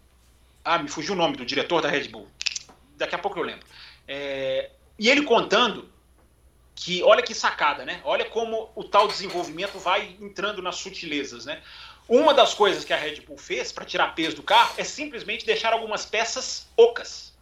Ah, me fugiu o nome do diretor da Red Bull. Daqui a pouco eu lembro. É... E ele contando que olha que sacada, né? Olha como o tal desenvolvimento vai entrando nas sutilezas, né? Uma das coisas que a Red Bull fez para tirar peso do carro é simplesmente deixar algumas peças ocas.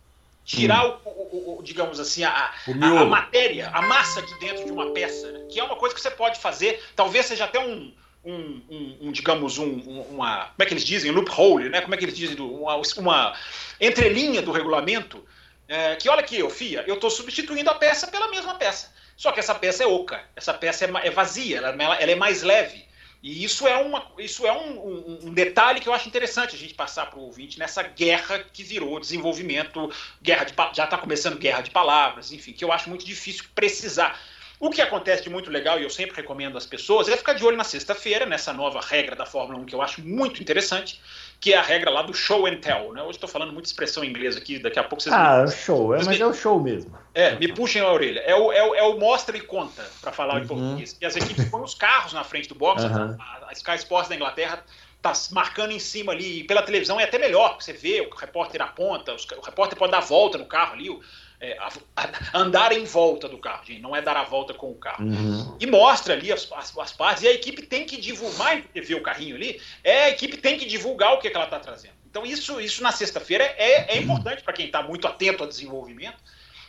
Tirar, hum. o, o, o, digamos assim, a, a, a, matéria, a massa de dentro de uma peça, né? que é uma coisa que você pode fazer, talvez seja até um, um, um, um digamos, um, uma. Como é que eles dizem? Loophole, né? Como é que eles dizem? Uma, uma entrelinha do regulamento. É, que olha aqui, eu FIA, eu estou substituindo a peça pela mesma peça. Só que essa peça é oca, essa peça é, é vazia, ela, ela, é mais leve. E isso é, uma, isso é um, um, um detalhe que eu acho interessante a gente passar para o ouvinte nessa guerra que virou desenvolvimento, guerra de, já está começando guerra de palavras, enfim, que eu acho muito difícil precisar. O que acontece de muito legal, e eu sempre recomendo às pessoas, é ficar de olho na sexta-feira, nessa nova regra da Fórmula 1 que eu acho muito interessante, que é a regra lá do show and tell. Né? Hoje estou falando muita expressão em inglês aqui, daqui a pouco vocês. Ah, me... show, é, mas me... é o show mesmo. É, me puxem a orelha. É o, é o, é o mostra e conta, para falar uhum. em português. E as equipes põem os carros na frente do box, uhum. a, a Sky Sports da Inglaterra tá marcando em cima ali, pela televisão é até melhor, porque você vê, o repórter aponta, o repórter pode dar volta no carro ali, o, é, a, a, andar em volta do carro, gente, não é dar a volta com o carro. Uhum. E mostra ali as, as, as, partes, e a equipe tem que divulgar, mais do que ver o carrinho ali, é, a equipe tem que divulgar o que, é que ela está trazendo. Então, isso, isso na sexta-feira é, é importante para quem está muito atento ao desenvolvimento.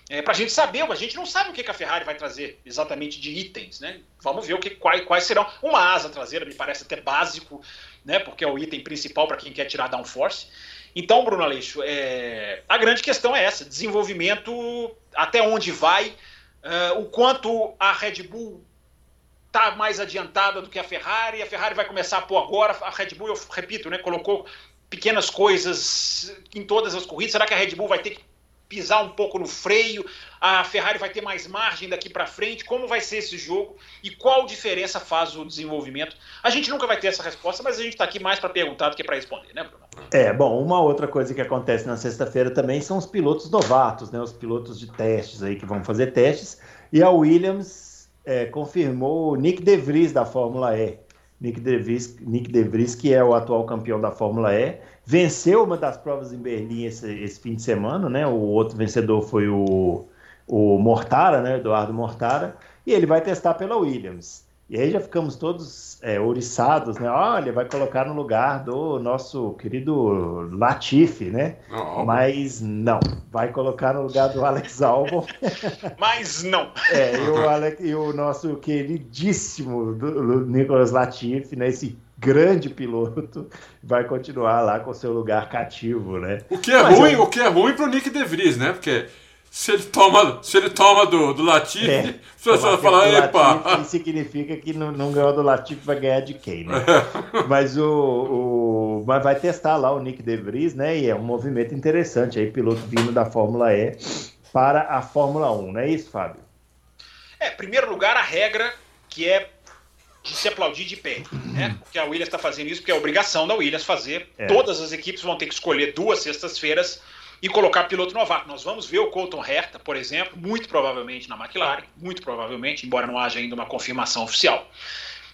É, para a gente saber, a gente não sabe o que, que, a Ferrari vai trazer exatamente de itens, né? Vamos ver o que, quais, quais serão. Uma asa traseira me parece até básico, né? Porque é o item principal para quem quer tirar downforce. Então, Bruno Aleixo, é, a grande questão é essa: desenvolvimento, até onde vai, uh, o quanto a Red Bull está mais adiantada do que a Ferrari, a Ferrari vai começar a pôr agora, a Red Bull, eu repito, né, colocou pequenas coisas em todas as corridas. Será que a Red Bull vai ter que pisar um pouco no freio, a Ferrari vai ter mais margem daqui para frente, como vai ser esse jogo e qual diferença faz o desenvolvimento. A gente nunca vai ter essa resposta, mas a gente está aqui mais para perguntar do que para responder, né, Bruno? É, bom, uma outra coisa que acontece na sexta-feira também são os pilotos novatos, né, os pilotos de testes aí que vão fazer testes, e a Williams é, confirmou Nick De Vries da Fórmula E. Nick De, Vries, Nick De Vries, que é o atual campeão da Fórmula E, venceu uma das provas em Berlim esse, esse fim de semana, né? O outro vencedor foi o, o Mortara, né? Eduardo Mortara, e ele vai testar pela Williams. E aí já ficamos todos é, ouriçados, né? Olha, vai colocar no lugar do nosso querido Latifi, né? Não, Mas não, vai colocar no lugar do Alex Albon. [LAUGHS] Mas não. É, e o, Alex, e o nosso queridíssimo do, Nicolas Latifi, né? Esse grande piloto, vai continuar lá com seu lugar cativo, né? O que é Mas ruim, é... o que é ruim pro Nick De Vries, né? Porque se ele toma, se ele toma do, do Latifi, é, a pessoa vai falar, epa. Significa que não, não ganhou do Latifi, vai ganhar de quem, né? mas o, o, mas vai testar lá o Nick De Vries, né? E é um movimento interessante aí, piloto vindo da Fórmula E para a Fórmula 1, não é isso, Fábio? É, primeiro lugar, a regra que é de se aplaudir de pé, né? Porque a Williams está fazendo isso porque é obrigação da Williams fazer. É. Todas as equipes vão ter que escolher duas sextas-feiras e colocar piloto novato. Nós vamos ver o Colton Herta, por exemplo, muito provavelmente na McLaren, muito provavelmente, embora não haja ainda uma confirmação oficial.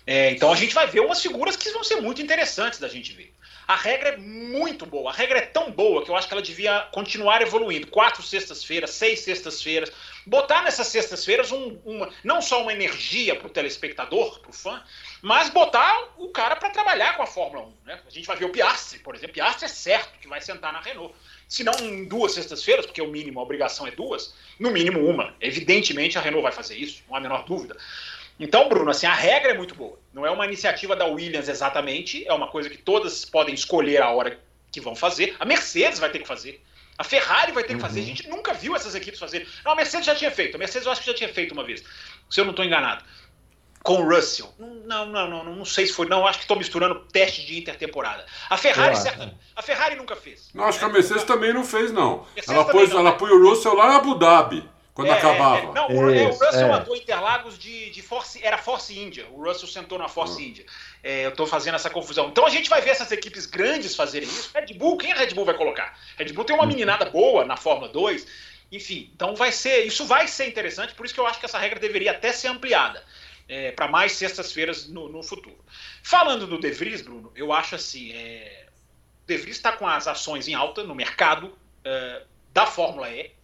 É, então a gente vai ver umas figuras que vão ser muito interessantes da gente ver. A regra é muito boa. A regra é tão boa que eu acho que ela devia continuar evoluindo. Quatro sextas-feiras, seis sextas-feiras. Botar nessas sextas-feiras um, uma, não só uma energia para o telespectador, para o fã, mas botar o cara para trabalhar com a Fórmula 1. Né? A gente vai ver o Piastri, por exemplo. Piastri é certo que vai sentar na Renault. Se não em duas sextas-feiras, porque o mínimo, a obrigação é duas, no mínimo uma. Evidentemente a Renault vai fazer isso, não há a menor dúvida. Então, Bruno, assim, a regra é muito boa. Não é uma iniciativa da Williams exatamente, é uma coisa que todas podem escolher a hora que vão fazer. A Mercedes vai ter que fazer. A Ferrari vai ter que fazer. A uhum. gente nunca viu essas equipes fazer. Não, a Mercedes já tinha feito. A Mercedes eu acho que já tinha feito uma vez, se eu não estou enganado. Com o Russell. Não, não, não, não, sei se foi. Não, acho que estou misturando teste de intertemporada. A Ferrari, certo, a Ferrari nunca fez. Não, acho que a Mercedes também não fez, não. Ela, pôs, não, ela põe o Russell lá em Abu Dhabi. Quando é, acabava. É, não, o, Isso, o Russell é. andou Interlagos de, de Force. Era Force India. O Russell sentou na Force uhum. India. É, eu estou fazendo essa confusão. Então a gente vai ver essas equipes grandes fazerem isso. Red Bull, quem a Red Bull vai colocar? Red Bull tem uma uhum. meninada boa na Fórmula 2. Enfim, então vai ser. Isso vai ser interessante, por isso que eu acho que essa regra deveria até ser ampliada. É, para mais sextas-feiras no, no, futuro. Falando do De Vries, Bruno, eu acho assim: é, o De Vries está com as ações em alta no mercado é, da Fórmula E.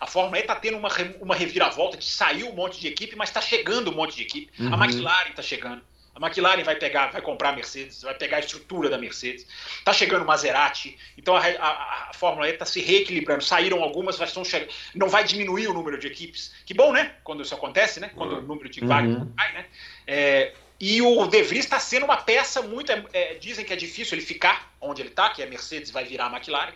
A Fórmula E está tendo uma, uma reviravolta de sair um monte de equipe, mas está chegando um monte de equipe. Uhum. A McLaren está chegando. A McLaren vai pegar, vai comprar a Mercedes, vai pegar a estrutura da Mercedes. Está chegando o Maserati. Então a, a, a Fórmula E está se reequilibrando. Saíram algumas, mas estão chegando. Não vai diminuir o número de equipes. Que bom, né? Quando isso acontece, né? Quando uhum. o número de vagas uhum. cai, né? É, e o De Vries está sendo uma peça muito. É, é, dizem que é difícil ele ficar onde ele está, que a Mercedes vai virar a McLaren.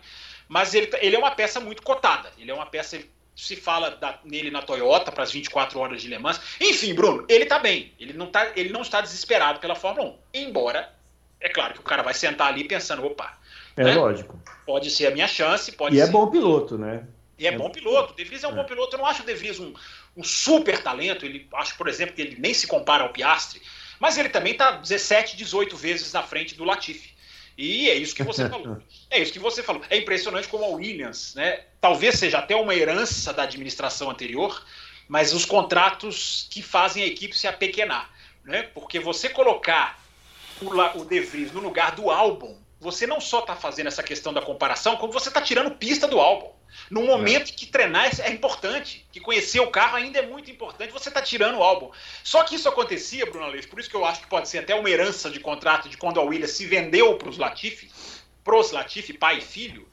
Mas ele, ele é uma peça muito cotada. Ele é uma peça se fala da, nele na Toyota para as 24 horas de Le Mans. Enfim, Bruno, ele está bem. Ele não, tá, ele não está desesperado pela Fórmula 1. Embora, é claro que o cara vai sentar ali pensando, opa. É né? lógico. Pode ser a minha chance, pode e é ser. é bom piloto, né? E é bom piloto. O De Vries é um bom piloto. Eu não acho o De Vries um, um super talento. Ele acho, por exemplo, que ele nem se compara ao Piastri. Mas ele também está 17, 18 vezes na frente do Latifi. E é isso que você falou. [LAUGHS] É isso que você falou. É impressionante como a Williams, né? Talvez seja até uma herança da administração anterior, mas os contratos que fazem a equipe se apequenar. Né? Porque você colocar o, o De Vries no lugar do álbum, você não só está fazendo essa questão da comparação, como você está tirando pista do álbum. Num momento é. que treinar é importante, que conhecer o carro ainda é muito importante, você está tirando o álbum. Só que isso acontecia, Bruno Aleixo, por isso que eu acho que pode ser até uma herança de contrato de quando a Williams se vendeu para os Latifi, pros Latifi, pai e filho,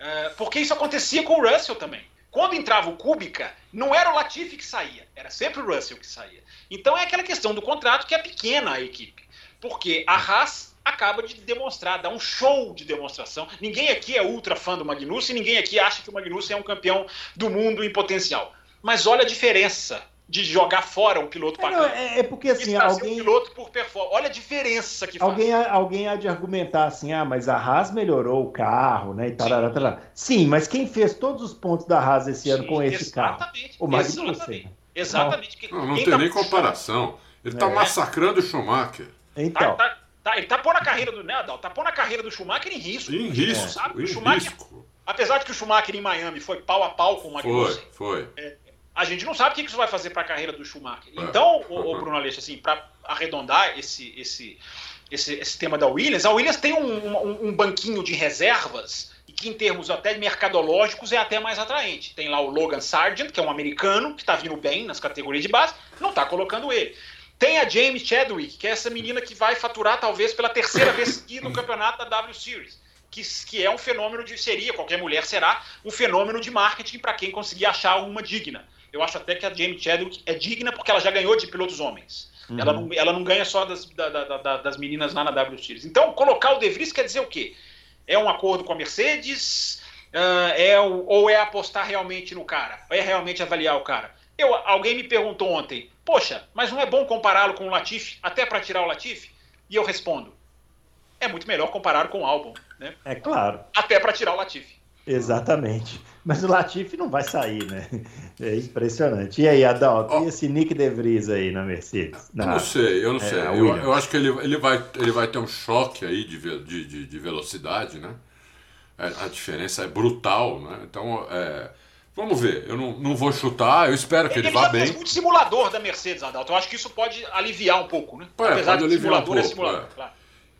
uh, porque isso acontecia com o Russell também. Quando entrava o Kubica, não era o Latifi que saía, era sempre o Russell que saía. Então é aquela questão do contrato que é pequena a equipe. Porque a Haas acaba de demonstrar, dá um show de demonstração. Ninguém aqui é ultra fã do Magnussen, ninguém aqui acha que o Magnussen é um campeão do mundo em potencial. Mas olha a diferença de jogar fora um piloto bacana. É, é porque assim, alguém. Um piloto por performance. Olha a diferença que alguém, faz. Alguém há de argumentar assim, ah, mas a Haas melhorou o carro, né? E tarará, tarará. Sim, mas quem fez todos os pontos da Haas esse Sim, ano com esse carro? O Magnussen. Exatamente. exatamente. Não, não tem tá nem comparação. Ele está é. massacrando o Schumacher. Então. Tá, tá, tá, ele tá pondo a carreira do. Né, Adal, tá pondo a carreira do Schumacher em risco. Em risco. Sabe? Em Schumacher, risco. Apesar de que o Schumacher em Miami foi pau a pau com o Magnussen. Foi, foi. É, a gente não sabe o que isso vai fazer para a carreira do Schumacher. É. Então, o, o Bruno Aleixo, assim, para arredondar esse, esse, esse, esse tema da Williams, a Williams tem um, um, um banquinho de reservas que em termos até mercadológicos é até mais atraente. Tem lá o Logan Sargent, que é um americano, que está vindo bem nas categorias de base, não está colocando ele. Tem a Jamie Chadwick, que é essa menina que vai faturar talvez pela terceira vez [COUGHS] seguida no campeonato da W Series. Que, que é um fenômeno de. Seria, qualquer mulher será, um fenômeno de marketing para quem conseguir achar uma digna. Eu acho até que a Jamie Chadwick é digna porque ela já ganhou de pilotos homens. Uhum. Ela, não, ela não ganha só das, da, da, da, das meninas lá na W Series. Então, colocar o De Vries quer dizer o quê? É um acordo com a Mercedes? Uh, é, ou é apostar realmente no cara? Ou é realmente avaliar o cara? Eu, alguém me perguntou ontem, poxa, mas não é bom compará-lo com o Latifi, até para tirar o Latifi? E eu respondo, é muito melhor comparar com o álbum, né? É claro. Até para tirar o Latifi. Exatamente. Mas o Latifi não vai sair, né? É impressionante. E aí, Adalto, oh. e esse Nick De Vries aí na Mercedes? Na... Eu não sei, eu não é, sei. Eu, eu, acho que ele, ele, vai, ele vai ter um choque aí de, de, de, de velocidade, né? É, a diferença é brutal, né? Então, é, Vamos ver, eu não, não vou chutar, eu espero que ele, ele vá bem. Ele muito simulador da Mercedes, Adalto. Eu acho que isso pode aliviar um pouco, né? É, Apesar de aliviar um pouco, é simulador, é. claro.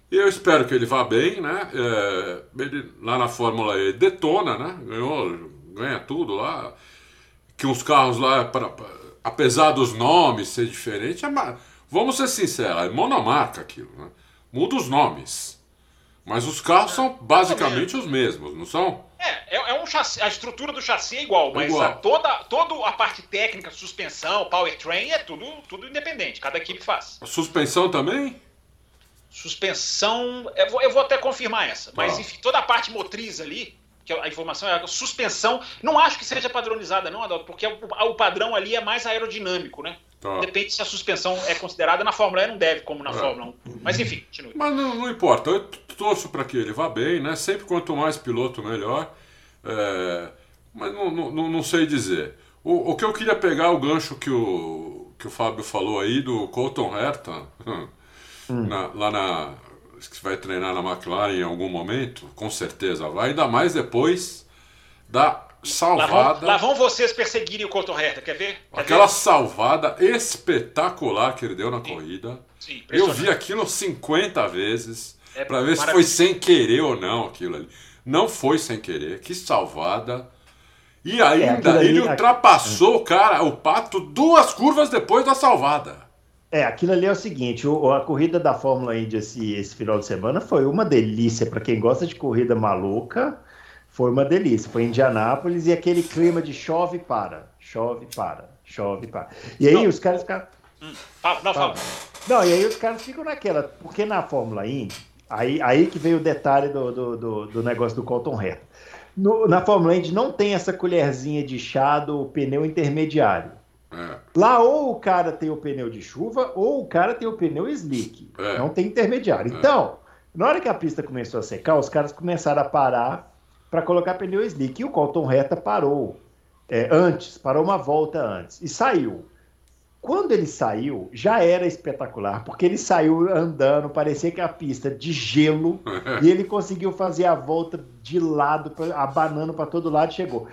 Eu espero que ele vá bem, né? É, ele, lá na Fórmula E detona, né? Ganhou, ganha tudo lá. Que os carros lá, pra, pra, apesar dos nomes ser diferentes, é, vamos ser sinceros, é monomarca aquilo, né? Muda os nomes. Mas os carros são basicamente os mesmos, não são? É, é, é um chassi, a estrutura do chassi é igual, mas igual. A, toda, toda a parte técnica, suspensão, powertrain, é tudo, tudo independente, cada equipe faz. A suspensão também? Suspensão, eu vou, eu vou até confirmar essa, mas ah. enfim, toda a parte motriz ali, que a informação é a suspensão, não acho que seja padronizada não, Adalto, porque o, o padrão ali é mais aerodinâmico, né? Tá. Depende se a suspensão é considerada na Fórmula E, não deve, como na é. Fórmula 1. Mas enfim, continue. Mas não, não importa, eu torço para que ele vá bem, né? Sempre quanto mais piloto, melhor. É... Mas não, não, não, sei dizer. O, o que eu queria pegar é o gancho que o, que o Fábio falou aí do Colton Herta, hum. na, lá na. que vai treinar na McLaren em algum momento, com certeza vai, ainda mais depois da salvada. Lá vão, lá vão vocês perseguirem o Colton Herta, quer ver? Quer aquela ver? salvada espetacular que ele deu na Sim. corrida. Sim, eu vi aquilo 50 vezes é para ver se foi sem querer ou não aquilo ali. Não foi sem querer, que salvada. E é, ainda é, ele ali, ultrapassou cara, o pato, duas curvas depois da salvada. É, aquilo ali é o seguinte: o, a corrida da Fórmula Indy esse, esse final de semana foi uma delícia para quem gosta de corrida maluca foi uma delícia. Foi em Indianápolis e aquele clima de chove para, chove para, chove para. E aí não. os caras ficam. Hum, não, fala. Não, e aí os caras ficam naquela. Porque na Fórmula Indy, aí, aí que veio o detalhe do, do, do, do negócio do Colton. No, na Fórmula Indy não tem essa colherzinha de chá do pneu intermediário. É. Lá ou o cara tem o pneu de chuva ou o cara tem o pneu slick. É. Não tem intermediário. É. Então, na hora que a pista começou a secar, os caras começaram a parar para colocar pneu slick. E o Colton Reta parou. é, antes, parou uma volta antes e saiu. Quando ele saiu, já era espetacular, porque ele saiu andando, parecia que a pista de gelo, [LAUGHS] e ele conseguiu fazer a volta de lado, abanando para todo lado, chegou.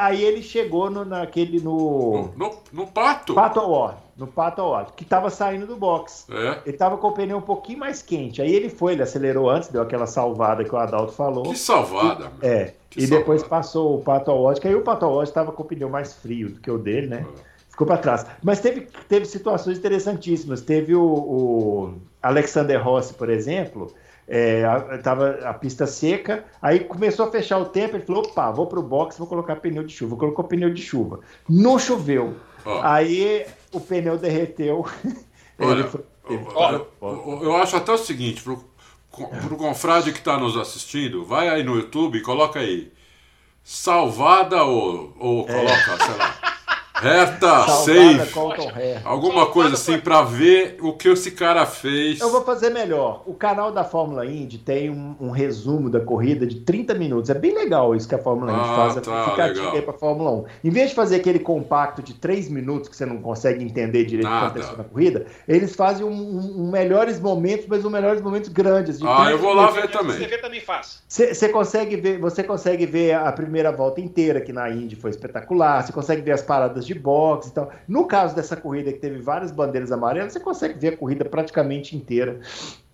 Aí ele chegou no, naquele no. No, no, no Pato? Pato Award, no Pato Award, que estava saindo do box. É. Ele estava com o pneu um pouquinho mais quente. Aí ele foi, ele acelerou antes, deu aquela salvada que o Adalto falou. Que salvada, e, É. Que e salvada. depois passou o Pato Award, que aí o Pato Award estava com o pneu mais frio do que o dele, né? É ficou para trás. Mas teve, teve situações interessantíssimas. Teve o, o Alexander Rossi, por exemplo, é, a, tava a pista seca, aí começou a fechar o tempo, ele falou, opa, vou pro box, vou colocar pneu de chuva. Colocou pneu de chuva. Não choveu. Oh. Aí o pneu derreteu. [LAUGHS] Olha, foi, eu, eu, eu, acho até o seguinte, pro, pro confrade que está nos assistindo, vai aí no YouTube e coloca aí, salvada ou, ou é. coloca, sei lá... [LAUGHS] Reta, safe. Alguma coisa assim para ver o que esse cara fez. Eu vou fazer melhor. O canal da Fórmula Indy tem um, um resumo da corrida de 30 minutos. É bem legal isso que a Fórmula Indy ah, faz. Tá, ficar aí pra Fórmula 1. Em vez de fazer aquele compacto de 3 minutos que você não consegue entender direito Nada. o que aconteceu na corrida, eles fazem um, um, um melhores momentos, mas um melhores momentos grandes. ah, eu vou lá ver também. Você também faz. Você consegue ver, você consegue ver a primeira volta inteira que na Indy foi espetacular. Você consegue ver as paradas de boxe e tal. No caso dessa corrida que teve várias bandeiras amarelas, você consegue ver a corrida praticamente inteira.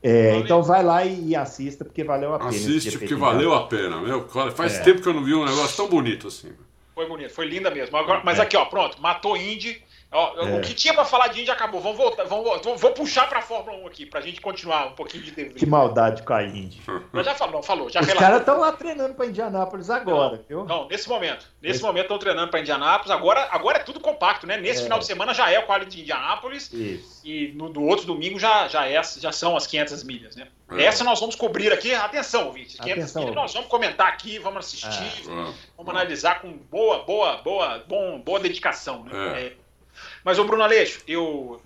É, então vai lá e, e, assista, porque valeu a pena. Assiste, porque valeu a pena, meu. Faz é. tempo que eu não vi um negócio tão bonito assim. Foi bonito, foi linda mesmo. Agora, mas é. aqui, ó, pronto, matou Indy Ó, é. O que tinha para falar de Indy acabou. Vamos voltar, vamos, vou puxar para a Fórmula 1 aqui, para a gente continuar um pouquinho de dever. Que maldade com a Indy. [LAUGHS] Mas já falou, falou. Já Os caras estão lá treinando para Indianápolis agora, não, viu? Não, nesse momento. Nesse Esse... momento estão treinando para Indianápolis. Agora, agora é tudo compacto, né? Nesse é. final de semana já é o quali de Indianápolis. Isso. E no do outro domingo já, já, é, já são as 500 milhas, né? É. Essa nós vamos cobrir aqui. Atenção, ouvinte. 500 Atenção, milhas nós vamos comentar aqui, vamos assistir, é. vamos analisar com boa, boa, boa, bom, boa dedicação, né? É. Mas, o Bruno Aleixo, eu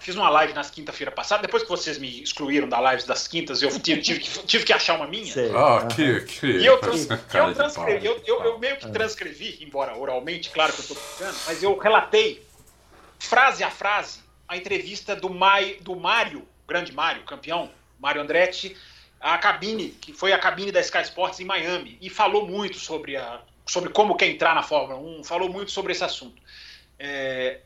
fiz uma live nas quinta-feira passada, depois que vocês me excluíram da live das quintas, eu tive, tive, que, tive que achar uma minha. Ah, que, que... E eu, trans, eu, transcrevi, eu, eu, eu, meio que ah. transcrevi, embora oralmente, claro que eu estou ficando, mas eu relatei, frase a frase, a entrevista do, Mai, do Mário, grande Mário, campeão, Mário Andretti, a cabine, que foi a cabine da Sky Sports em Miami, e falou muito sobre, a, sobre como quer entrar na Fórmula 1, falou muito sobre esse assunto. É,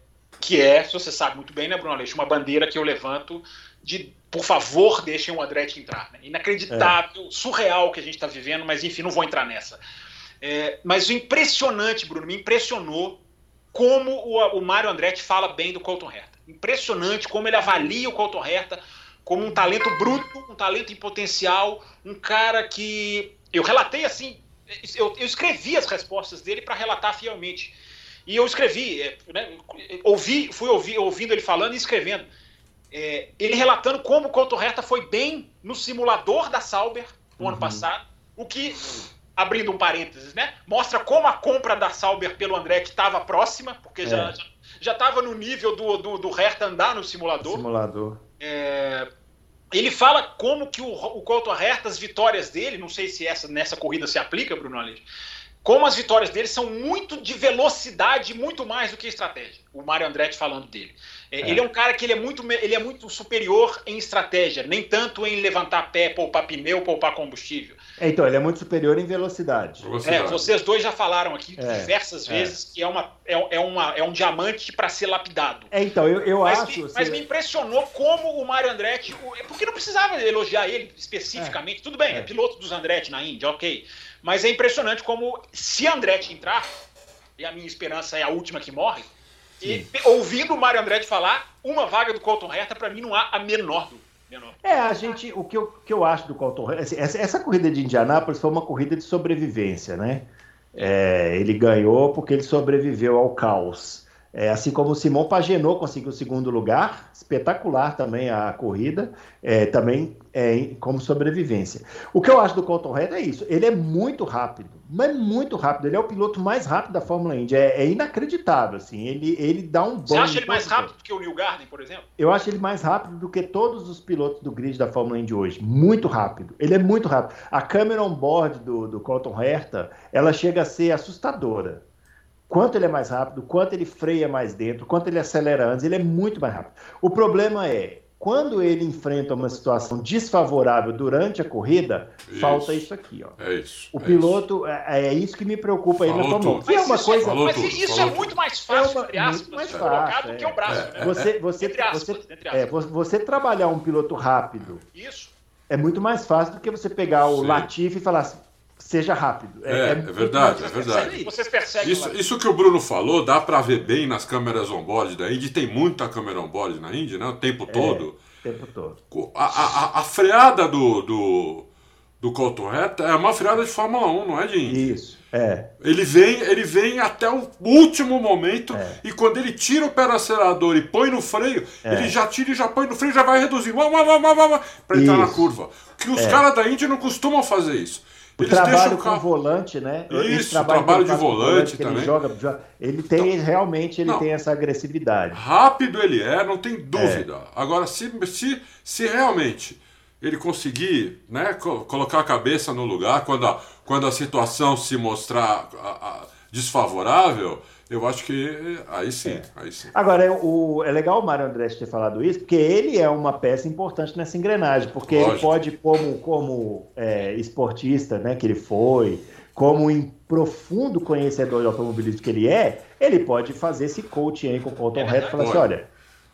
que é, se você sabe muito bem, né, Bruno Aleixo, uma bandeira que eu levanto de, por favor, deixem o Andretti entrar. Né? Inacreditável, é. surreal que a gente está vivendo, mas enfim, não vou entrar nessa. É, mas o impressionante, Bruno, me impressionou como o, o Mário Andretti fala bem do Colton Herta. Impressionante como ele avalia o Colton Herta como um talento bruto, um talento em potencial, um cara que. Eu relatei assim, eu, eu escrevi as respostas dele para relatar fielmente e eu escrevi, é, né, ouvi, fui ouvir, ouvindo ele falando e escrevendo. É, ele relatando como o Couto Herta foi bem no simulador da Sauber no uhum. ano passado, o que, abrindo um parênteses, né, mostra como a compra da Sauber pelo Andretti estava próxima, porque é. já já estava no nível do, do, do Herta andar no simulador. Simulador. É, ele fala como que o, o Couto Herta, as vitórias dele, não sei se essa nessa corrida se aplica, Bruno Aleixo, como as vitórias dele são muito de velocidade, muito mais do que estratégia. O Mário Andretti falando dele. É, é. Ele é um cara que ele é, muito, ele é muito superior em estratégia, nem tanto em levantar pé, poupar pneu, poupar combustível. É, então, ele é muito superior em velocidade. velocidade. É, vocês dois já falaram aqui é, diversas é. vezes que é, uma, é, uma, é um diamante para ser lapidado. É, então, eu, eu mas acho. Me, mas me impressionou como o Mário Andretti. Porque não precisava elogiar ele especificamente. Tudo bem, é. piloto dos Andretti na Índia, ok. Mas é impressionante como, se Andretti entrar, e a minha esperança é a última que morre, e, ouvindo o Mário Andretti falar, uma vaga do Colton Herta, para mim não há a menor dúvida. É, a gente, o que eu, que eu acho do Colton Herta, assim, essa, essa, corrida de Indianápolis foi uma corrida de sobrevivência, né? É, ele ganhou porque ele sobreviveu ao caos. É, assim como o Simão Pagenot conseguiu o segundo lugar, espetacular também a corrida, é, também é, como sobrevivência. O que eu acho do Colton Herta é isso, ele é muito rápido, mas muito rápido, ele é o piloto mais rápido da Fórmula Indy, é, é inacreditável, assim, ele, ele dá um bom... Você acha ele mais rápido do que o Neil Garden, por exemplo? Eu acho ele mais rápido do que todos os pilotos do grid da Fórmula Indy hoje, muito rápido, ele é muito rápido. A câmera on board do, do Colton Herta, ela chega a ser assustadora, quanto ele é mais rápido, quanto ele freia mais dentro, quanto ele acelera antes, ele é muito mais rápido. O problema é, quando ele enfrenta uma situação desfavorável durante a corrida, isso. falta isso aqui, ó. É isso. O é piloto, isso. É, é, isso que me preocupa aí na Fórmula 1. Que é uma isso, coisa. Mas isso é muito mais fácil, é uma, entre aspas, mais fácil, colocar do que o braço. Né? Você, você, aspas, você, você trabalhar um piloto rápido. Isso. É muito mais fácil do que você pegar o Sim. Latifi e falar assim, seja rápido. É, é, é verdade, é verdade. Vocês percebem isso, isso que o Bruno falou, dá para ver bem nas câmeras on-board da Indy. Tem muita câmera on-board na Indy, né? O tempo todo. O tempo todo. A, a, a freada do, do, do Colton Reta é uma freada de Fórmula 1, não é de Indy. Isso, é. Ele vem, ele vem até o último momento é. e quando ele tira o pé do acelerador e põe no freio, é. ele já tira e já põe no freio, já vai reduzindo para entrar na curva. Que os é. caras da Indy não costumam fazer isso. O Eles trabalho com volante, né? Isso, trabalho, trabalho de volante, volante também. Ele, joga, ele tem então, realmente ele não, tem essa agressividade. Rápido ele é, não tem dúvida. É. Agora, se, se, se realmente ele conseguir né, colocar a cabeça no lugar quando a, quando a situação se mostrar a, a, desfavorável, eu acho que aí sim, é. aí sim. Agora, o, é legal o Mário André ter falado isso, porque ele é uma peça importante nessa engrenagem, porque Lógico. ele pode, como, como é, esportista né, que ele foi, como um profundo conhecedor de automobilismo que ele é, ele pode fazer esse coaching aí com o Colton é Reto e falar assim, olha,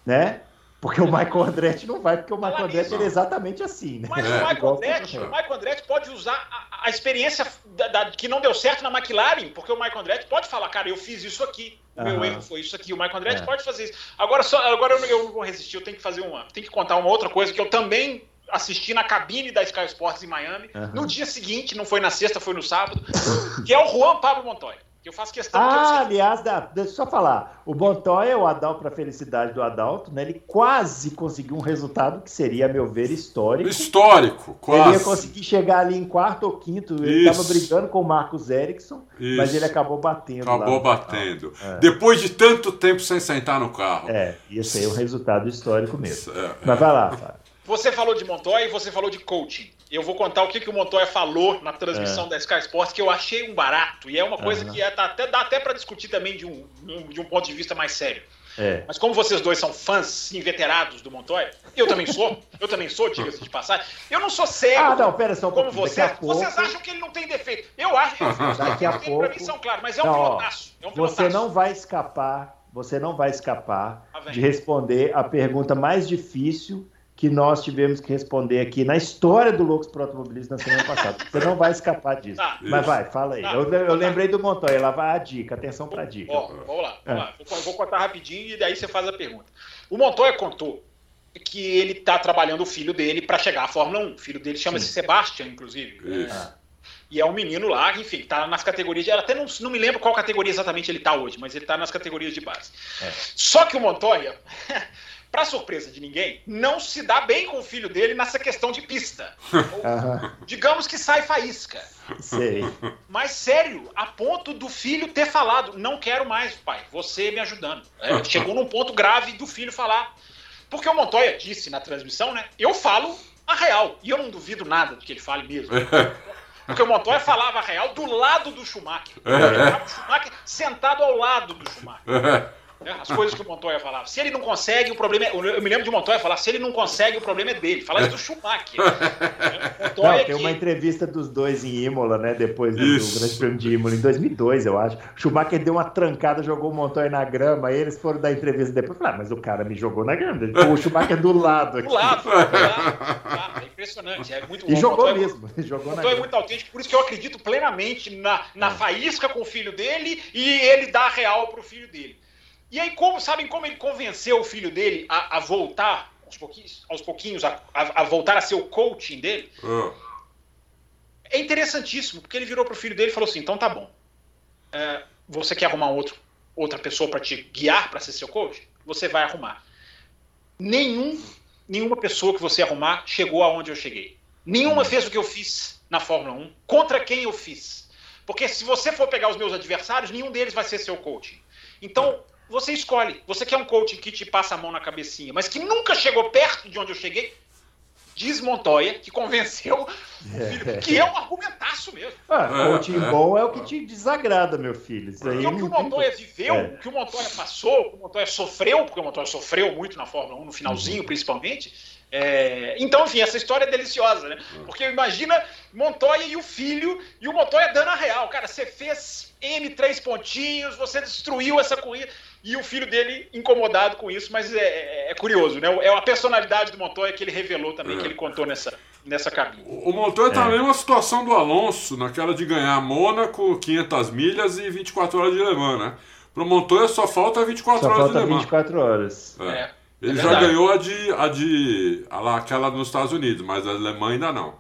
né? Porque o Michael Andretti não vai, porque o Michael Andretti é exatamente assim, né? Mas é. o, Michael Andretti, o Michael Andretti pode usar a, a experiência da, da, que não deu certo na McLaren, porque o Michael Andretti pode falar, cara, eu fiz isso aqui, o meu erro foi isso aqui. O Michael Andretti é. pode fazer isso. Agora, só, agora eu, eu, não vou resistir, eu tenho que fazer uma. Tenho que contar uma outra coisa que eu também assisti na cabine da Sky Sports em Miami. No dia seguinte, não foi na sexta, foi no sábado, [LAUGHS] que é o Juan Pablo Montoya. Que eu faço questão Ah, aliás, dá, deixa eu só falar. O Montoya, o Adalto, para felicidade do Adalto, né? Ele quase conseguiu um resultado que seria, a meu ver, histórico. Histórico, quase. Ele ia conseguir chegar ali em quarto ou quinto. Ele estava brigando com o Marcos Erickson, Isso. mas ele acabou batendo. Acabou lá. batendo. É. Depois de tanto tempo sem sentar no carro. É, ia ser um resultado histórico mesmo. É, mas vai lá, Fábio. Você falou de Montoya e você falou de coaching. Eu vou contar o que, que o Montoya falou na transmissão é. da Sky Sports, que eu achei um barato. E é uma coisa uhum. que é, tá, até, dá até para discutir também de um, de um ponto de vista mais sério. É. Mas como vocês dois são fãs inveterados do Montoya, eu também sou, eu também sou, diga-se de passagem, eu não sou cego. Ah, não, pera só um como vocês. Pouco... Vocês acham que ele não tem defeito. Eu acho, eu, daqui a pouco. Pra mim são claros, mas é um não, pilotaço. É um pilotaço. Você não vai escapar, você não vai escapar ah, de responder a pergunta mais difícil que nós tivemos que responder aqui na história do Loucos para Automobilismo na semana passada. Você não vai escapar disso. Tá, Mas vai, fala aí. Tá, eu, eu lembrei do Montoya, lá vai a dica. Atenção para a dica. Ó, vamos lá, vamos é. lá. Vou, vou contar rapidinho e daí você faz a pergunta. O Montoya contou que ele está trabalhando o filho dele para chegar à Fórmula 1. O filho dele chama-se Sebastian, inclusive. Isso. E é um menino lá, enfim, está nas categorias de. Até não, não me lembro qual categoria exatamente ele está hoje, mas ele está nas categorias de base. É. Só que o Montoya [LAUGHS] para surpresa de ninguém, não se dá bem com o filho dele nessa questão de pista. [LAUGHS] Digamos que sai faísca. Sei. Mas sério, a ponto do filho ter falado: não quero mais, pai, você me ajudando. É, chegou num ponto grave do filho falar. Porque o Montoya disse na transmissão, né? Eu falo a real. E eu não duvido nada de que ele fale mesmo. [LAUGHS] Porque o Montoya falava a real do lado do Schumacher. O Schumacher sentado ao lado do Schumacher. Né? As coisas que o Montoya falava. Se ele não consegue, o problema é. Eu me lembro de Montoya falar: se ele não consegue, o problema é dele. Falar isso do Schumacher. [LAUGHS] Montoya não, tem uma entrevista dos dois em Imola, né? Depois do, do, Grande Prêmio de Imola, em 2002, eu acho. O Schumacher deu uma trancada, jogou o Montoya na grama. Aí eles foram dar entrevista depois. Falaram, ah, mas o cara me jogou na grama. O Schumacher do lado. Aqui. Do lado, do lado. [LAUGHS] É impressionante. É muito E jogou Montoya, mesmo. Jogou Montoya é [LAUGHS] muito autêntico. Por isso que eu acredito plenamente na, na é. faísca com o filho dele e ele dá real pro filho dele. E aí, como sabem como ele convenceu o filho dele a, a voltar aos pouquinhos, aos pouquinhos a, a, a, voltar a ser o coaching dele? Uh. É interessantíssimo, porque ele virou pro filho dele e falou assim: então tá bom. É, você quer arrumar outro, outra pessoa para te guiar para ser seu coach? Você vai arrumar. Nenhum, nenhuma pessoa que você arrumar chegou aonde eu cheguei. Nenhuma fez o que eu fiz na Fórmula 1, contra quem eu fiz. Porque se você for pegar os meus adversários, nenhum deles vai ser seu coaching. Então, você escolhe. Você quer um coach que te passa a mão na cabecinha, mas que nunca chegou perto de onde eu cheguei, Diz Montoya, que convenceu o filho, que é um argumentaço mesmo. Ah, coaching é, bom é o que te desagrada, meu filho. Isso aí o que o Montoya viveu, é. o que o Montoya passou, o que o Montoya sofreu, porque o Montoya sofreu muito na Fórmula 1, no finalzinho uhum. principalmente. É... Então, enfim, essa história é deliciosa, né? Uhum. Porque imagina Montoya e o filho, e o Montoya dando a real. Cara, você fez M três pontinhos, você destruiu essa corrida e o filho dele incomodado com isso, mas é, é, é curioso, né? É a personalidade do Montoya que ele revelou também, é. que ele contou nessa, nessa cabine. O Montoya tá é. na mesma situação do Alonso, naquela de ganhar Mônaco, 500 milhas e 24 horas de Le Mans, né? Pro Montoya só falta 24 só horas falta de Le Mans. 24 horas. É. é. Ele já ganhou a de, a de a lá, aquela nos Estados Unidos, mas a Alemanha ainda não.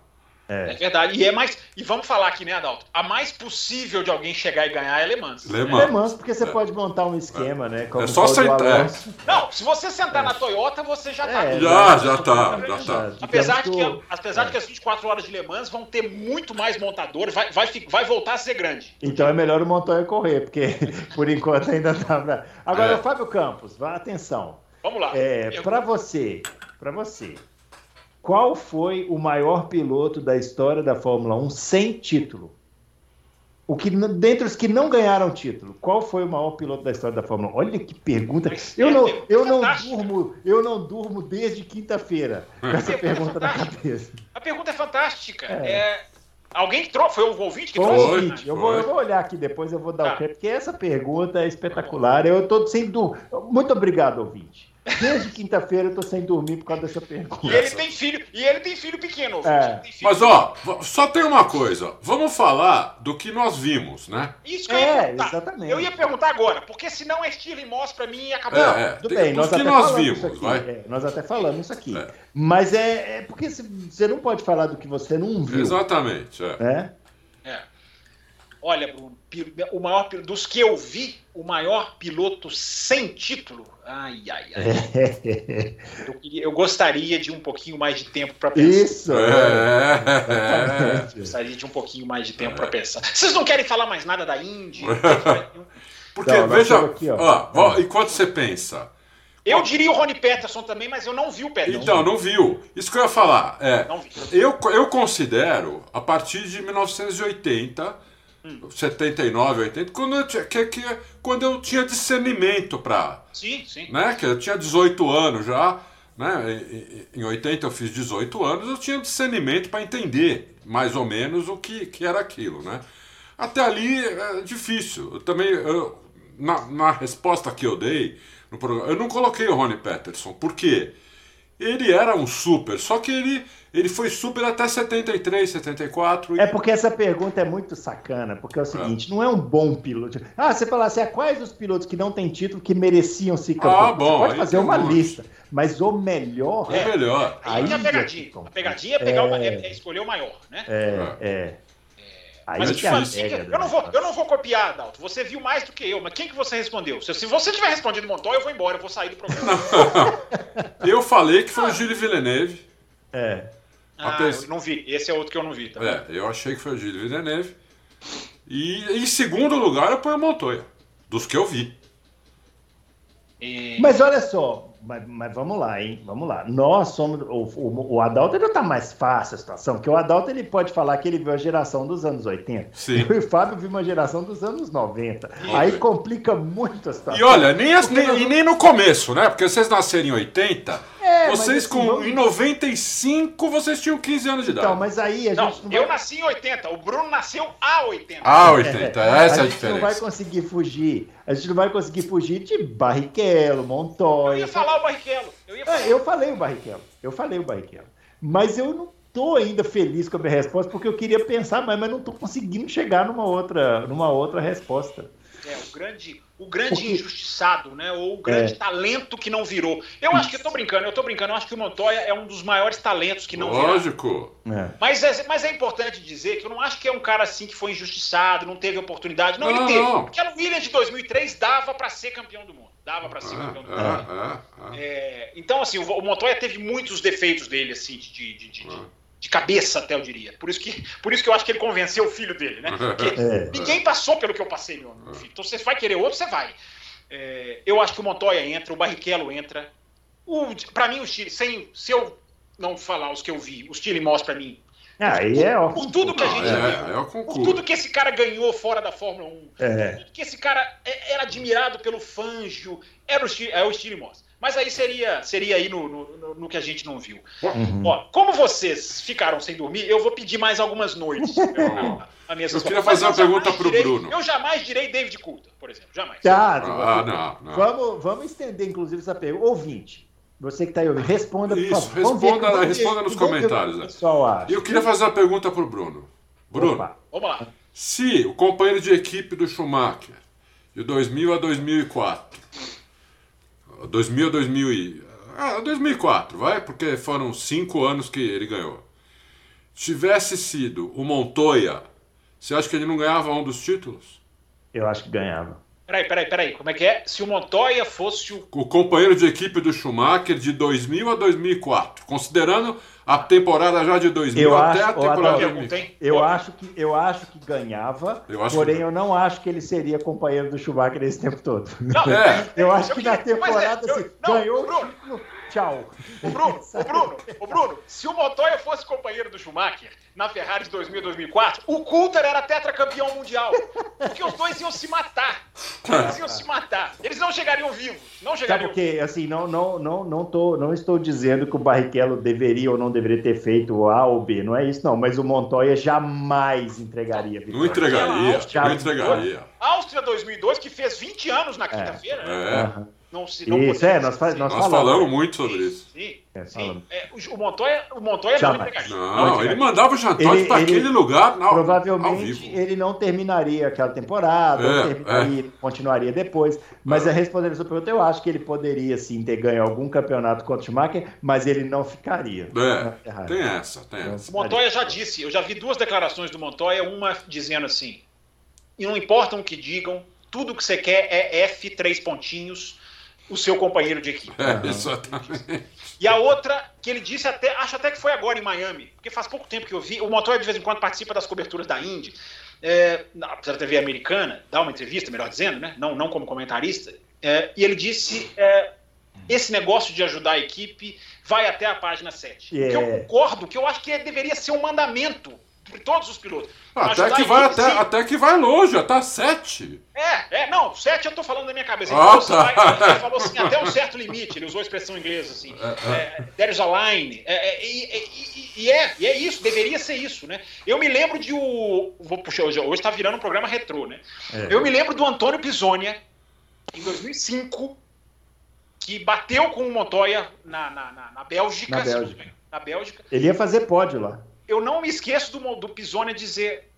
É. é. verdade. E é mais. E vamos falar aqui, né, Adalto? A mais possível de alguém chegar e ganhar é Le Mans. Le Mans, Le Mans porque você é. pode montar um esquema, né? Como é só sentar. É. Não, se você sentar na Toyota, você já tá. É, já, já tá. Já tá. Apesar, de que, apesar de que as 24 horas de Le Mans vão ter muito mais montadores, vai, vai, vai voltar a ser grande. Então é melhor o Montoya correr, porque [LAUGHS] por enquanto ainda tá pra... Agora, Fábio Campos, vá atenção. Vamos lá. É, Eu... Para você, para você, qual foi o maior piloto da história da Fórmula 1 sem título? O que, dentre os que não ganharam título, qual foi o maior piloto da história da Fórmula 1? Olha que pergunta. Eu não, eu não durmo, eu não durmo desde quinta-feira com essa pergunta na cabeça. A pergunta é fantástica. É. É, alguém que trouxe, foi o ouvinte que foi trouxe? Ouvinte. Eu, vou, eu vou olhar aqui depois, eu vou dar tá. o crédito, porque essa pergunta é espetacular. Eu estou sem dúvida. Muito obrigado, ouvinte. Desde quinta-feira eu tô sem dormir por causa dessa pergunta. E ele tem filho, e ele tem filho pequeno. É. Filho Mas ó, só tem uma coisa. Vamos falar do que nós vimos, né? Isso que eu ia é, perguntar. Exatamente. Eu ia perguntar agora, porque senão é estilo e Moss pra mim e acabou. É, é. Tudo bem, nós que nós vimos, aqui, vai. É, nós até falamos isso aqui. É. Mas é, é porque você não pode falar do que você não viu. Exatamente, é. é. Olha, Bruno, o maior dos que eu vi, o maior piloto sem título. Ai, ai, ai. eu, queria, eu, gostaria de um pouquinho mais de tempo para pensar. Isso. É. Gostaria de um pouquinho mais de tempo é. para pensar. Vocês não querem falar mais nada da Indy? [LAUGHS] Porque não, veja, aqui, ó. Ó, enquanto você pensa. Eu diria o Rony Peterson também, mas eu não vi o Peterson. Então, não viu. Isso que eu ia falar. É, não vi. Eu, eu considero, a partir de 1980 Hum. 79, 80, quando eu tinha, que, que, quando eu tinha discernimento para. Sim, sim. Né, que eu tinha 18 anos já. Né, em 80 eu fiz 18 anos, eu tinha discernimento para entender mais ou menos o que, que era aquilo. Né? Até ali é difícil. Eu também, eu, na, na resposta que eu dei no programa, eu não coloquei o Rony Peterson. Por quê? Ele era um super, só que ele ele foi super até 73, 74. E... É porque essa pergunta é muito sacana, porque é o seguinte, é. não é um bom piloto. Ah, você fala assim, ah, quais os pilotos que não têm título que mereciam ser campeão? Ah, bom, você pode fazer uma lista, mas o melhor... É, melhor. Aí, aí é a pegadinha. A pegadinha é, pegar uma, é, é escolher o maior, né? É, é. Aí mas tipo assim, eu, não vou, eu não vou copiar, Dalton. Você viu mais do que eu, mas quem que você respondeu? Se, se você tiver respondido Montoya, eu vou embora, eu vou sair do programa. [LAUGHS] eu falei que foi o Gilles Villeneuve. É. Ah, eu não vi. Esse é outro que eu não vi. Tá é, eu achei que foi o Gilles Villeneuve. E em segundo lugar eu ponho o Montoya, dos que eu vi. E... Mas olha só, mas, mas, vamos lá, hein? Vamos lá. Nós somos. O, o, o Adalto ainda tá mais fácil a situação, porque o Adalto ele pode falar que ele viu a geração dos anos 80. Sim. E o Fábio viu uma geração dos anos 90. Aí complica muito a situação. E olha, nem, as, nem, nem no começo, né? Porque vocês nasceram em 80. É, vocês assim, com vamos... em 95 vocês tinham 15 anos de idade. Então, mas aí a não, gente não, vai... eu nasci em 80, o Bruno nasceu a 80. A 80, é, essa é a, a diferença. A gente não vai conseguir fugir. A gente não vai conseguir fugir de Barrichello, Montoya. Eu ia falar o Barrichello. Eu, ia falar. É, eu falei o Barrichello. Eu falei o Barrichello. Mas eu não tô ainda feliz com a minha resposta porque eu queria pensar mais, mas não tô conseguindo chegar numa outra, numa outra resposta. É, o grande o grande injustiçado, né? Ou o grande é. talento que não virou. Eu acho que eu tô brincando, eu tô brincando, eu acho que o Montoya é um dos maiores talentos que não Lógico. virou. É. Mas, é, mas é importante dizer que eu não acho que é um cara assim que foi injustiçado, não teve oportunidade. Não, não ele teve. Não. Porque no Williams de 2003 dava para ser campeão do mundo. Dava para ser campeão do mundo. É, então, assim, o, Montoya teve muitos defeitos dele, assim, de, de, de, de de cabeça, até eu diria. Por isso que, por isso que eu acho que ele convenceu o filho dele, né? [LAUGHS] Porque é. ninguém passou pelo que eu passei, meu, filho. Então você vai querer outro, você vai. É, eu acho que o Montoya entra, o Barrichello entra. Para mim, o Chile, sem, se eu não falar os que eu vi. O Stile Moss para mim. Ah, aí é ó. Por tudo que a gente É, é o Por tudo que esse cara ganhou fora da Fórmula 1. É. Por tudo que esse cara é- era admirado pelo Fangio. Era o, Stile- é o Stile Moss. Mas aí seria, seria aí no, no, no- que a gente não viu. Uhum. Ó, como vocês ficaram sem dormir, eu vou pedir mais algumas noites. [LAUGHS] a minha Eu queria fazer uma eu pergunta pro direi- Bruno. Eu jamais direi David Coulter, por exemplo. Jamais. Tá, Ah, não, não. Vamos, vamos estender, inclusive, essa pergunta. Ouvinte, você que está aí ouvindo, responda, por Isso, favor. Responda- ver- responda nos ver o que comentários, O né? E eu queria fazer uma pergunta pro Bruno. Bruno, Opa. Vamos lá. se o companheiro de equipe do Schumacher, de 2000 a 2004, 2000 a 2000 e, ah, 2004, vai, porque foram cinco anos que ele ganhou. Tivesse sido o Montoya, você acha que ele não ganhava um dos títulos? Eu acho que ganhava. Peraí, peraí, peraí. Como é que é? Se o Montoya fosse o. O companheiro de equipe do Schumacher de 2000 a 2004, considerando a temporada já de 2000 Eu até acho- a temporada Adalto, de Pergunta, 2000. hein? Eu Ó, acho, que, eu acho que ganhava, Eu acho porém que- eu não acho que ele seria companheiro do Schumacher esse tempo todo. Não, [LAUGHS] É. Eu acho que na é, temporada, eu- assim, não, ganhou Bruno, tchau. O Bruno, o Bruno, o Bruno, se o Montoya fosse companheiro do Schumacher na Ferrari de 2000 2004, o Coulter era tetracampeão mundial. Porque os dois iam se matar. Eles iam se matar. Eles não chegariam vivos. Não Sabe chegariam porque, assim, não, não, não, não, tô, não estou dizendo que o Barrichello deveria ou não deveria ter feito o A ou B, não é isso não, mas o Montoya jamais entregaria a Não vitória. entregaria, Já- não entregaria. Áustria 2002, que fez 20 anos na quinta-feira. né? É. Não se, não Isso, é, nós, ser nós Nós falamos. falamos muito sobre isso. Sim, É, sim. É, o, Montoya, o Montoya Jamais. entregaria. Não, ele mandava o Ele- para ele- aquele lugar na, ao Provavelmente vivo. ele não terminaria aquela temporada, É, terminaria, continuaria depois. Mas a respondendo a sua pergunta, eu acho que ele poderia sim ter ganho algum campeonato contra o Schumacher, mas ele não ficaria. na É, Ferrari. tem essa, tem essa. O Montoya já disse, eu já vi duas declarações do Montoya, uma dizendo assim: e não importa o que digam, tudo que você quer é F três pontinhos, o seu companheiro de equipe. [LAUGHS] É, exatamente. E a outra, que ele disse até, acho até que foi agora em Miami, porque faz pouco tempo que eu vi, o Montoya de vez em quando participa das coberturas da Indy, é, na da TV americana, dá uma entrevista, melhor dizendo, né? não, não como comentarista, é, e ele disse, é, esse negócio de ajudar a equipe vai até a página 7. É. Que eu concordo, que eu acho que deveria ser um mandamento para todos os pilotos. Até Ajudar que, vai, até, até que vai longe, até sete. É, é, não, 7 eu tô falando da minha cabeça. Ele, Ah, falou, assim, tá. vai- ele falou assim, até um certo limite, ele usou a expressão inglesa assim. É, there is a line. É, é, e, e- e é, e é isso, deveria ser isso, né? Eu me lembro de o. Vou puxar hoje, hoje tá virando um programa retrô, né? É. Eu me lembro do Antônio Pisonia, em 2005, que bateu com o Montoya na, na, na, na Bélgica. Na Bélgica. Na Bélgica. Ele ia fazer pódio lá. Eu não me esqueço do, do Pisonia dizer.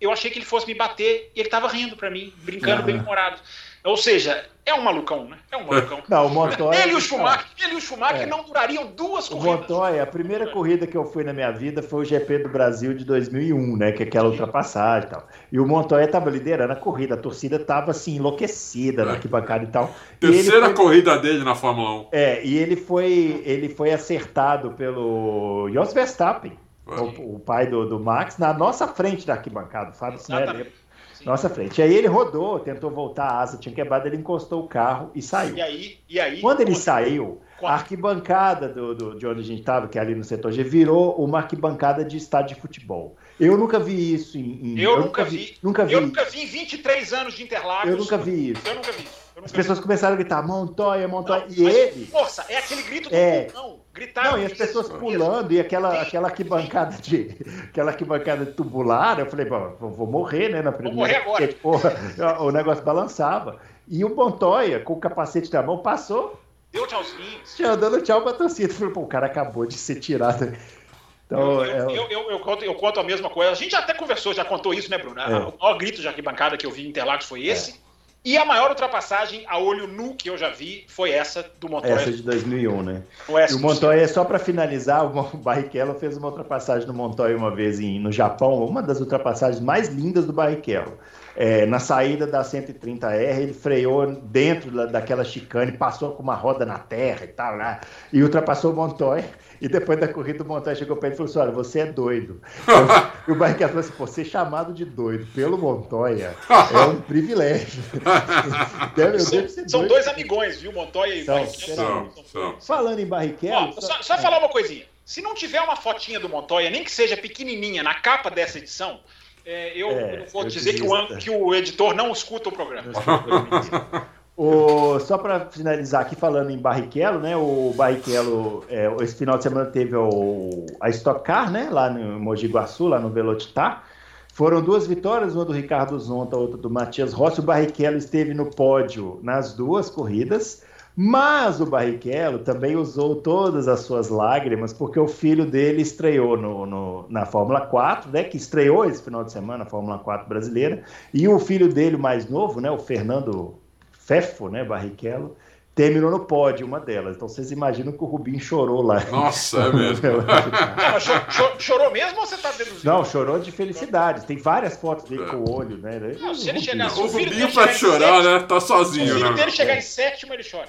Eu achei que ele fosse me bater e ele tava rindo pra mim, brincando Aham. bem humorado. Ou seja, é um malucão, né? É um [LAUGHS] malucão. Não, o Montoya. ele e o Schumacher, ele e o Schumacher É. não durariam duas O corridas. Montoya, a primeira corrida que eu fui na minha vida foi o GP do Brasil de 2001, né? Que é aquela ultrapassagem e tal. E o Montoya estava liderando a corrida, a torcida estava assim, enlouquecida na arquibancada e tal. E Terceira foi- corrida dele na Fórmula 1. É, e ele foi, ele foi acertado pelo Jos Verstappen, É. o, o pai do, do Max, na nossa frente da arquibancada, o Fábio. Sim. Nossa frente. E aí ele rodou, tentou voltar a asa, tinha quebrado, ele encostou o carro e saiu. E aí, e aí. Quando ele saiu, a arquibancada do, do- de onde a gente estava, que é ali no setor G, virou uma arquibancada de estádio de futebol. Eu nunca vi isso em. em- Eu nunca vi. Nunca vi. Eu nunca vi em 23 anos de Interlagos. Eu nunca vi isso. Eu nunca vi isso. Eu As pessoas começaram a gritar Montoya, Montoya. Não, e ele. Força, é aquele grito do É. pulmão. Gritaram. Não, e as pessoas pulando, e aquela, aquela arquibancada de. Aquela arquibancada tubular, eu falei, "Bom, vou, vou morrer, né? Na primeira. morrer agora. porque, o negócio balançava. E o Montoya, com o capacete na mão, passou, Deu tchauzinho. tinha dando tchau pra torcida. Eu falei, pô, o cara acabou de ser tirado. Então, Eu, é, eu, eu, eu conto, eu conto a mesma coisa. A gente até conversou, já contou isso, né, Bruno? É. O maior grito de arquibancada que eu vi em Interlagos foi esse. E a maior ultrapassagem a olho nu que eu já vi foi essa do Montoya. essa de 2001, né? É E o Montoya, só para finalizar, o Barrichello fez uma ultrapassagem no Montoya uma vez em, no Japão, uma das ultrapassagens mais lindas do Barrichello. É, na saída da 130R, ele freou dentro da, daquela chicane, passou com uma roda na terra e tal, lá, e ultrapassou o Montoya. E depois da corrida, o Montoya chegou ele e falou assim: Olha, você é doido. [LAUGHS] e o Barrichello falou assim: Pô, ser chamado de doido pelo Montoya [LAUGHS] é um privilégio. Deve, [LAUGHS] eu São, são doido. dois amigões, viu? Montoya e São, Barrichello. São, são. Falando em Barrichello. Ó, só, só falar uma coisinha. Se não tiver uma fotinha do Montoya, nem que seja pequenininha, na capa dessa edição, é, eu, É, eu não vou eu dizer que o, que o editor não escuta o programa. O, só para finalizar aqui falando em Barrichello, né? O Barrichello, é, esse final de semana teve o, a Stock Car, né? Lá no Mogi Guaçu, lá no Velocitar. Foram duas vitórias, uma do Ricardo Zonta, outra do Matias Rossi. O Barrichello esteve no pódio nas duas corridas, mas o Barrichello também usou todas as suas lágrimas, porque o filho dele estreou no, no- na Fórmula 4, né? Que estreou esse final de semana a Fórmula 4 brasileira. E o filho dele mais novo, né? O Fernando Fefo, né, Barrichello, terminou no pódio uma delas. Então vocês imaginam que o Rubinho chorou lá. Nossa, é [LAUGHS] mesmo. Não, mas cho- cho- chorou mesmo ou você tá deduzindo? Não, chorou de felicidade. Tem várias fotos dele com o olho, né? Não, se ele chegar- O o filho Rubinho em chorar, sete- né? Tá Se o sozinho, filho né? dele chegar em sétimo, ele chora.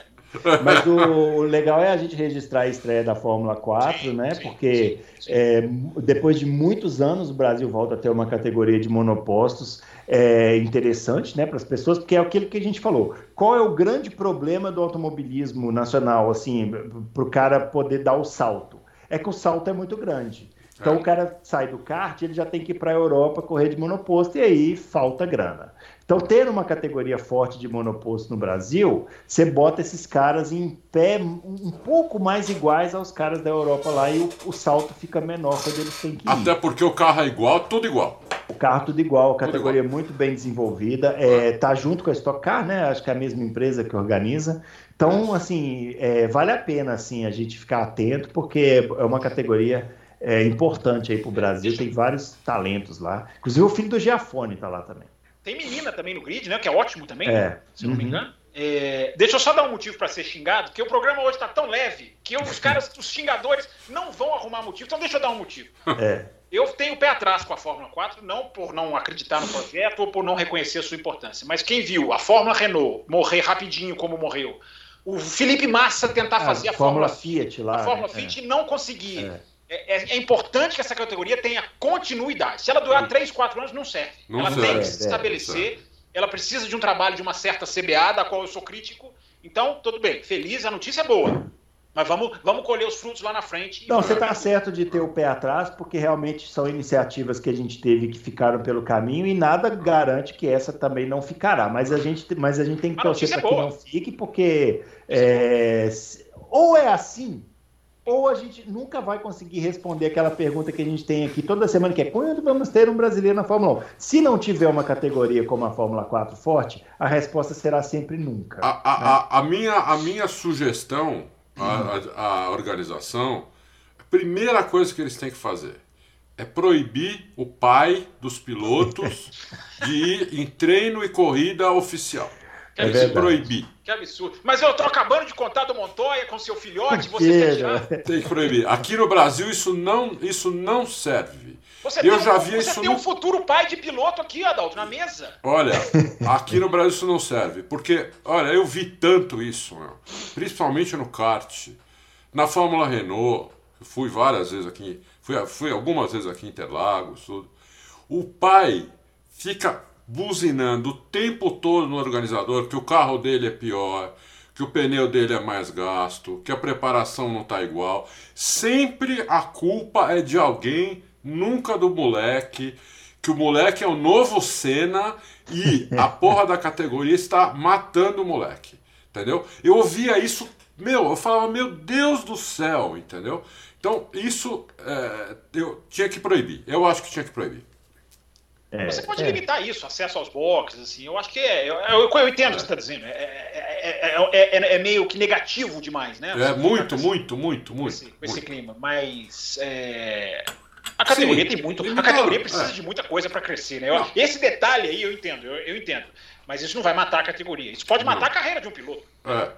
Mas o legal é a gente registrar a estreia da Fórmula 4, Sim, né? Porque é, depois de muitos anos o Brasil volta a ter uma categoria de monopostos é, interessante, né, para as pessoas, porque é aquilo que a gente falou. Qual é o grande problema do automobilismo nacional, assim, para o cara poder dar o salto? É que o salto é muito grande. Então É. o cara sai do kart, ele já tem que ir para a Europa correr de monoposto e aí falta grana. Então, ter uma categoria forte de monoposto no Brasil, você bota esses caras em pé um pouco mais iguais aos caras da Europa lá e o, o salto fica menor quando eles têm que ir. Até porque o carro é igual, tudo igual. O carro tudo igual, a categoria muito bem desenvolvida, é, tá junto com a Stock Car, né? Acho que é a mesma empresa que organiza. Então, assim, é, vale a pena assim a gente ficar atento, porque é uma categoria é, importante aí pro Brasil, tem vários talentos lá. Inclusive o filho do Giafone tá lá também. Tem menina também no grid, né? Que é ótimo também, É. se eu não me Uhum. engano. É, deixa eu só dar um motivo para ser xingado, porque o programa hoje tá tão leve que os caras, os xingadores, não vão arrumar motivo. Então deixa eu dar um motivo. É. Eu tenho o pé atrás com a Fórmula 4, não por não acreditar no projeto ou por não reconhecer a sua importância. Mas quem viu a Fórmula Renault morrer rapidinho como morreu, o Felipe Massa tentar fazer a Fórmula Fórmula, Fiat lá. a Fórmula né? Fiat e não conseguir. É. É, é- é importante que essa categoria tenha continuidade. Se ela durar 3, 4 anos, não serve. Não ela serve, tem que é, se estabelecer. Ela precisa de um trabalho de uma certa CBA, da qual eu sou crítico. Então, tudo bem. Feliz, a notícia é boa. Mas vamos, vamos colher os frutos lá na frente. e Não, você está certo de ter o pé atrás, porque realmente são iniciativas que a gente teve que ficaram pelo caminho e nada garante que essa também não ficará. Mas a gente, mas a gente tem que torcer para é que não fique, porque é, se- ou é assim, ou a gente nunca vai conseguir responder aquela pergunta que a gente tem aqui toda semana, que é quando vamos ter um brasileiro na Fórmula 1? Se não tiver uma categoria como a Fórmula 4 forte, a resposta será sempre nunca. A, a, a, a minha, a minha sugestão à, à organização, a primeira coisa que eles têm que fazer é proibir o pai dos pilotos [LAUGHS] de ir em treino e corrida oficial. É Tem que se verdade. proibir. Que absurdo. Mas eu tô acabando de contar do Montoya com seu filhote, você Filho, quer tirar? Tem que proibir. Aqui no Brasil isso não, isso não serve. Você Eu tem, já um, vi você isso tem no- um futuro pai de piloto aqui, Adalto, na mesa. Olha, [LAUGHS] aqui no Brasil isso não serve. Porque, olha, eu vi tanto isso, meu, principalmente no kart. Na Fórmula Renault, fui várias vezes aqui, fui, fui algumas vezes aqui em Interlagos, tudo. O pai fica buzinando o tempo todo no organizador que o carro dele é pior, que o pneu dele é mais gasto, que a preparação não tá igual. Sempre a culpa é de alguém, nunca do moleque, que o moleque é o novo Senna e [LAUGHS] a porra da categoria está matando o moleque. Entendeu? Eu ouvia isso, meu, eu falava, meu Deus do céu, entendeu? Então, isso é, eu tinha que proibir. Eu acho que tinha que proibir. É, Você pode é. limitar isso, acesso aos boxes, assim. Eu acho que é. Eu, eu- eu entendo o que você está dizendo. É, é- é- é- é- meio que negativo demais, né? É muito, com muito, muito, esse- muito. esse, com esse muito. clima. Mas. é, A categoria Sim, tem muito. A categoria precisa é. de muita coisa para crescer, né? Eu- esse detalhe aí eu entendo, eu, eu entendo. Mas isso não vai matar a categoria. Isso pode matar a carreira de um piloto. É.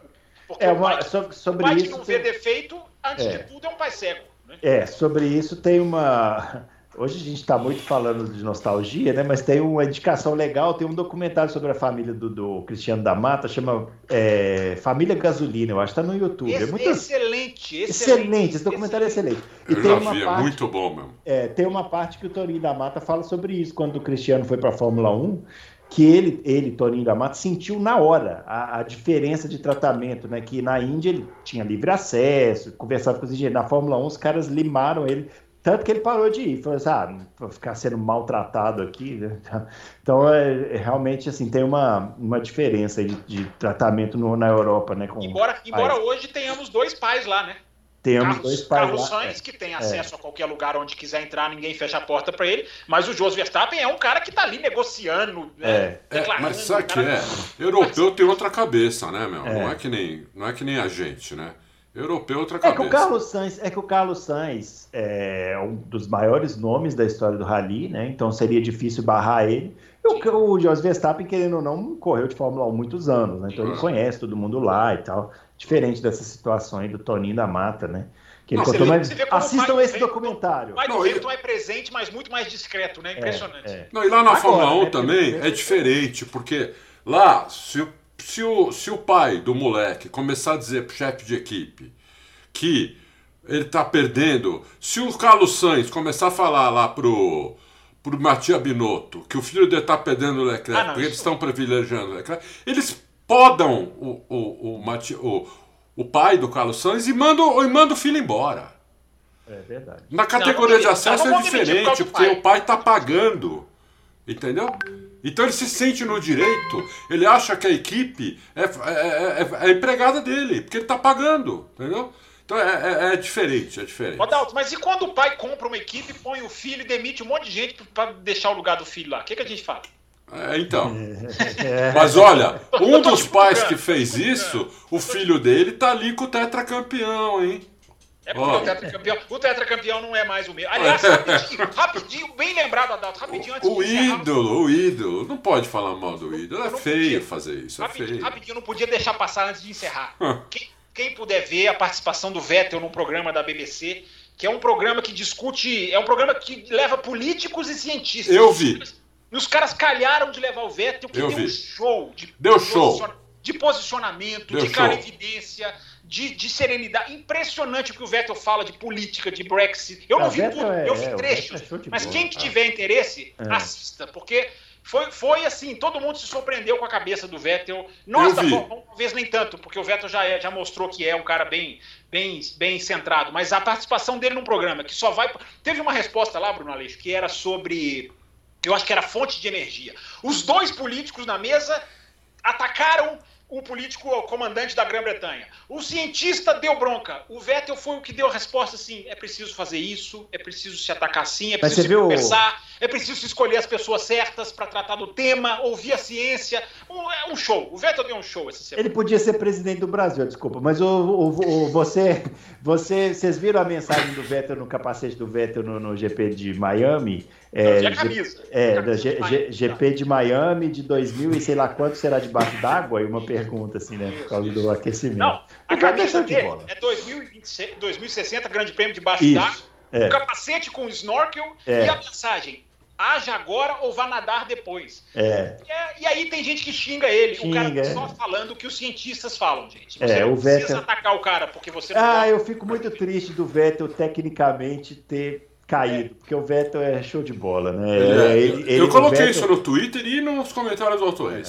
Porque É o uma, o sobre que isso. não vê tem- defeito, antes É. de tudo, é um pai cego. Né? É, sobre isso tem uma. Hoje a gente está muito falando de nostalgia, né? Mas tem uma indicação legal, tem um documentário sobre a família do, do Cristiano da Mata, chama é, Família Gasolina, eu acho que está no YouTube. Esse- é muito excelente, excelente, excelente, esse documentário é excelente. E Eu tem já uma vi, é parte, muito bom mesmo. é, tem uma parte que o Torinho da Mata fala sobre isso, quando o Cristiano foi para a Fórmula 1, que ele, ele Toninho da Mata, sentiu na hora a, a, diferença de tratamento, né? Que na Índia ele tinha livre acesso, conversava com os engenheiros. Na Fórmula 1, os caras limaram ele, tanto que ele parou de ir. Falou assim: ah, vou ficar sendo maltratado aqui. Né? [LAUGHS] Então, é, é, realmente, assim, tem uma, uma diferença de, de tratamento no, na Europa, né? Com embora embora hoje tenhamos dois pais lá, né? Temos Carlos, dois pais Carlos lá. Sainz, é. que tem acesso é. a qualquer lugar onde quiser entrar, ninguém fecha a porta para ele. Mas o Jos Verstappen é um cara que tá ali negociando, né? É. é mas sabe que é? Europeu tem outra cabeça, né, meu? Não, é que nem, não é que nem a gente, né? Europeu outra cabeça. É que o Carlos Sainz é que o Carlos Sainz é um dos maiores nomes da história do rally, né? Então seria difícil barrar ele. E o, o Jos Verstappen, querendo ou não, correu de Fórmula 1 muitos anos, né? Então ele conhece todo mundo lá e tal. Diferente dessa situação aí do Toninho da Mata, né? Que ele não, contou, mas assistam esse documentário. O pai do Hamilton é presente, mas muito mais discreto, né? Impressionante. É, é. Não, e lá na Agora, Fórmula 1 é, também é diferente, porque lá, se o se o, se o pai do moleque começar a dizer pro chefe de equipe que ele tá perdendo, se o Carlos Sainz começar a falar lá pro, pro Matias Binotto que o filho dele tá perdendo o Leclerc, ah, não, porque eles estão privilegiando o Leclerc, eles podam o, o, o, Mati, o, o pai do Carlos Sainz e mandam, e mandam o filho embora. É verdade. Na categoria não, de acesso é diferente, porque o pai tá pagando. Entendeu? Então ele se sente no direito, ele acha que a equipe é, é, é, é empregada dele, porque ele está pagando, entendeu? Então é, é, diferente, é diferente. Adalto, mas e quando o pai compra uma equipe, põe o filho e demite um monte de gente para deixar o lugar do filho lá? O que, que a gente fala? É, então. [LAUGHS] Mas olha, um dos pais que fez isso, o filho dele tá ali com o tetracampeão, hein? É porque oh. o tetracampeão, o tetracampeão não é mais o mesmo. Aliás, rapidinho, [LAUGHS] rapidinho, bem lembrado, Adalto, rapidinho antes o, de ídolo, o ídolo, não pode falar mal do ídolo, é feio podia, fazer isso, é rapidinho, feio. Rapidinho, não podia deixar passar antes de encerrar. quem, quem puder ver a participação do Vettel no programa da BBC, que é um programa que discute, é um programa que leva políticos e cientistas. Eu vi. E os caras calharam de levar o Vettel, que Eu deu vi. um show de, deu show. de posicionamento, deu de clarividência de, de, serenidade. Impressionante o que o Vettel fala de política, de Brexit. Eu não, vi tudo, é, eu vi é, trechos. É mas boa, quem tiver interesse, é. assista, porque foi, foi assim, todo mundo se surpreendeu com a cabeça do Vettel. Nós da talvez nem tanto, porque o Vettel já, é, já mostrou que é um cara bem, bem, bem centrado, mas a participação dele num programa que só vai. Teve uma resposta lá, Bruno Aleixo, que era sobre. Eu acho que era fonte de energia. Os dois políticos na mesa atacaram o político o comandante da Grã-Bretanha. O cientista deu bronca. O Vettel foi o que deu a resposta assim: é preciso fazer isso, é preciso se atacar assim, é preciso conversar, é preciso escolher as pessoas certas para tratar do tema, ouvir a ciência. Um, é um show. O Vettel deu um show essa semana. Ele podia ser presidente do Brasil, desculpa, mas o, o, o você, você, vocês viram a mensagem do Vettel no capacete do Vettel no, no GP de Miami? É, Não, camisa. É, da G, G, GP de Miami de 2000 e sei lá quanto será debaixo d'água? E uma pergunta, assim, né? Por causa do aquecimento. Não, a camisa dele é 2020, 2060, Grande Prêmio debaixo d'água. É. O capacete com snorkel é. e a mensagem: haja agora ou vá nadar depois. É. E, é, e aí tem gente que xinga ele. Xinga, o cara tá só falando o que os cientistas falam, gente. Você é, não o precisa Vettel... atacar o cara porque você não Ah, pode... eu fico muito triste do Vettel tecnicamente ter caído, porque o Vettel é show de bola, né? É, ele, ele, eu coloquei Vettel... isso no Twitter e nos comentários do Auto É.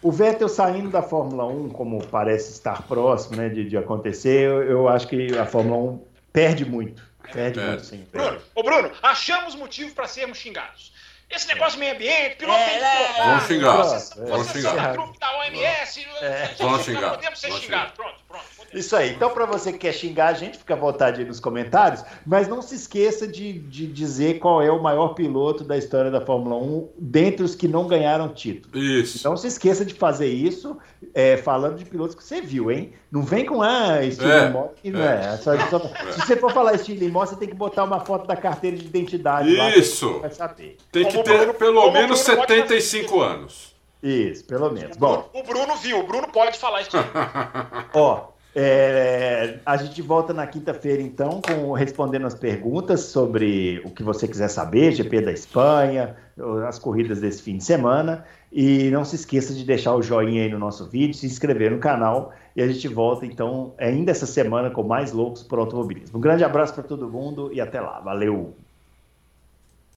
O Vettel saindo da Fórmula 1, como parece estar próximo né, de, de acontecer, eu, eu, acho que a Fórmula 1 perde muito. Perde é. muito, sim. Bruno, ô Bruno, achamos motivo para sermos xingados. Esse negócio de meio ambiente, piloto é, tem que é, Vamos xingar. Você, Vamos xingar. grupo da OMS. É. Vamos xingar. Podemos ser xingados. Pronto, pronto. Isso aí. Então, para você que quer xingar a gente, fica à vontade aí nos comentários. Mas não se esqueça de, de dizer qual é o maior piloto da história da Fórmula 1 dentre os que não ganharam título. Isso. Então, se esqueça de fazer isso é, falando de pilotos que você viu, hein? Não vem com ah, estilo é, Moss, que não é. é. Só, só, se você for falar estilo Moss, você tem que botar uma foto da carteira de identidade. Isso. Lá, saber. Tem que ter Bruno, pelo menos 75 anos. Isso, pelo menos. Bom. O Bruno viu, o Bruno pode falar isso. [LAUGHS] Ó, é, a gente volta na quinta-feira, então, com respondendo as perguntas sobre o que você quiser saber, GP da Espanha, as corridas desse fim de semana. E não se esqueça de deixar o joinha aí no nosso vídeo, se inscrever no canal. E a gente volta, então, ainda essa semana com mais loucos por automobilismo. Um grande abraço para todo mundo e até lá. Valeu!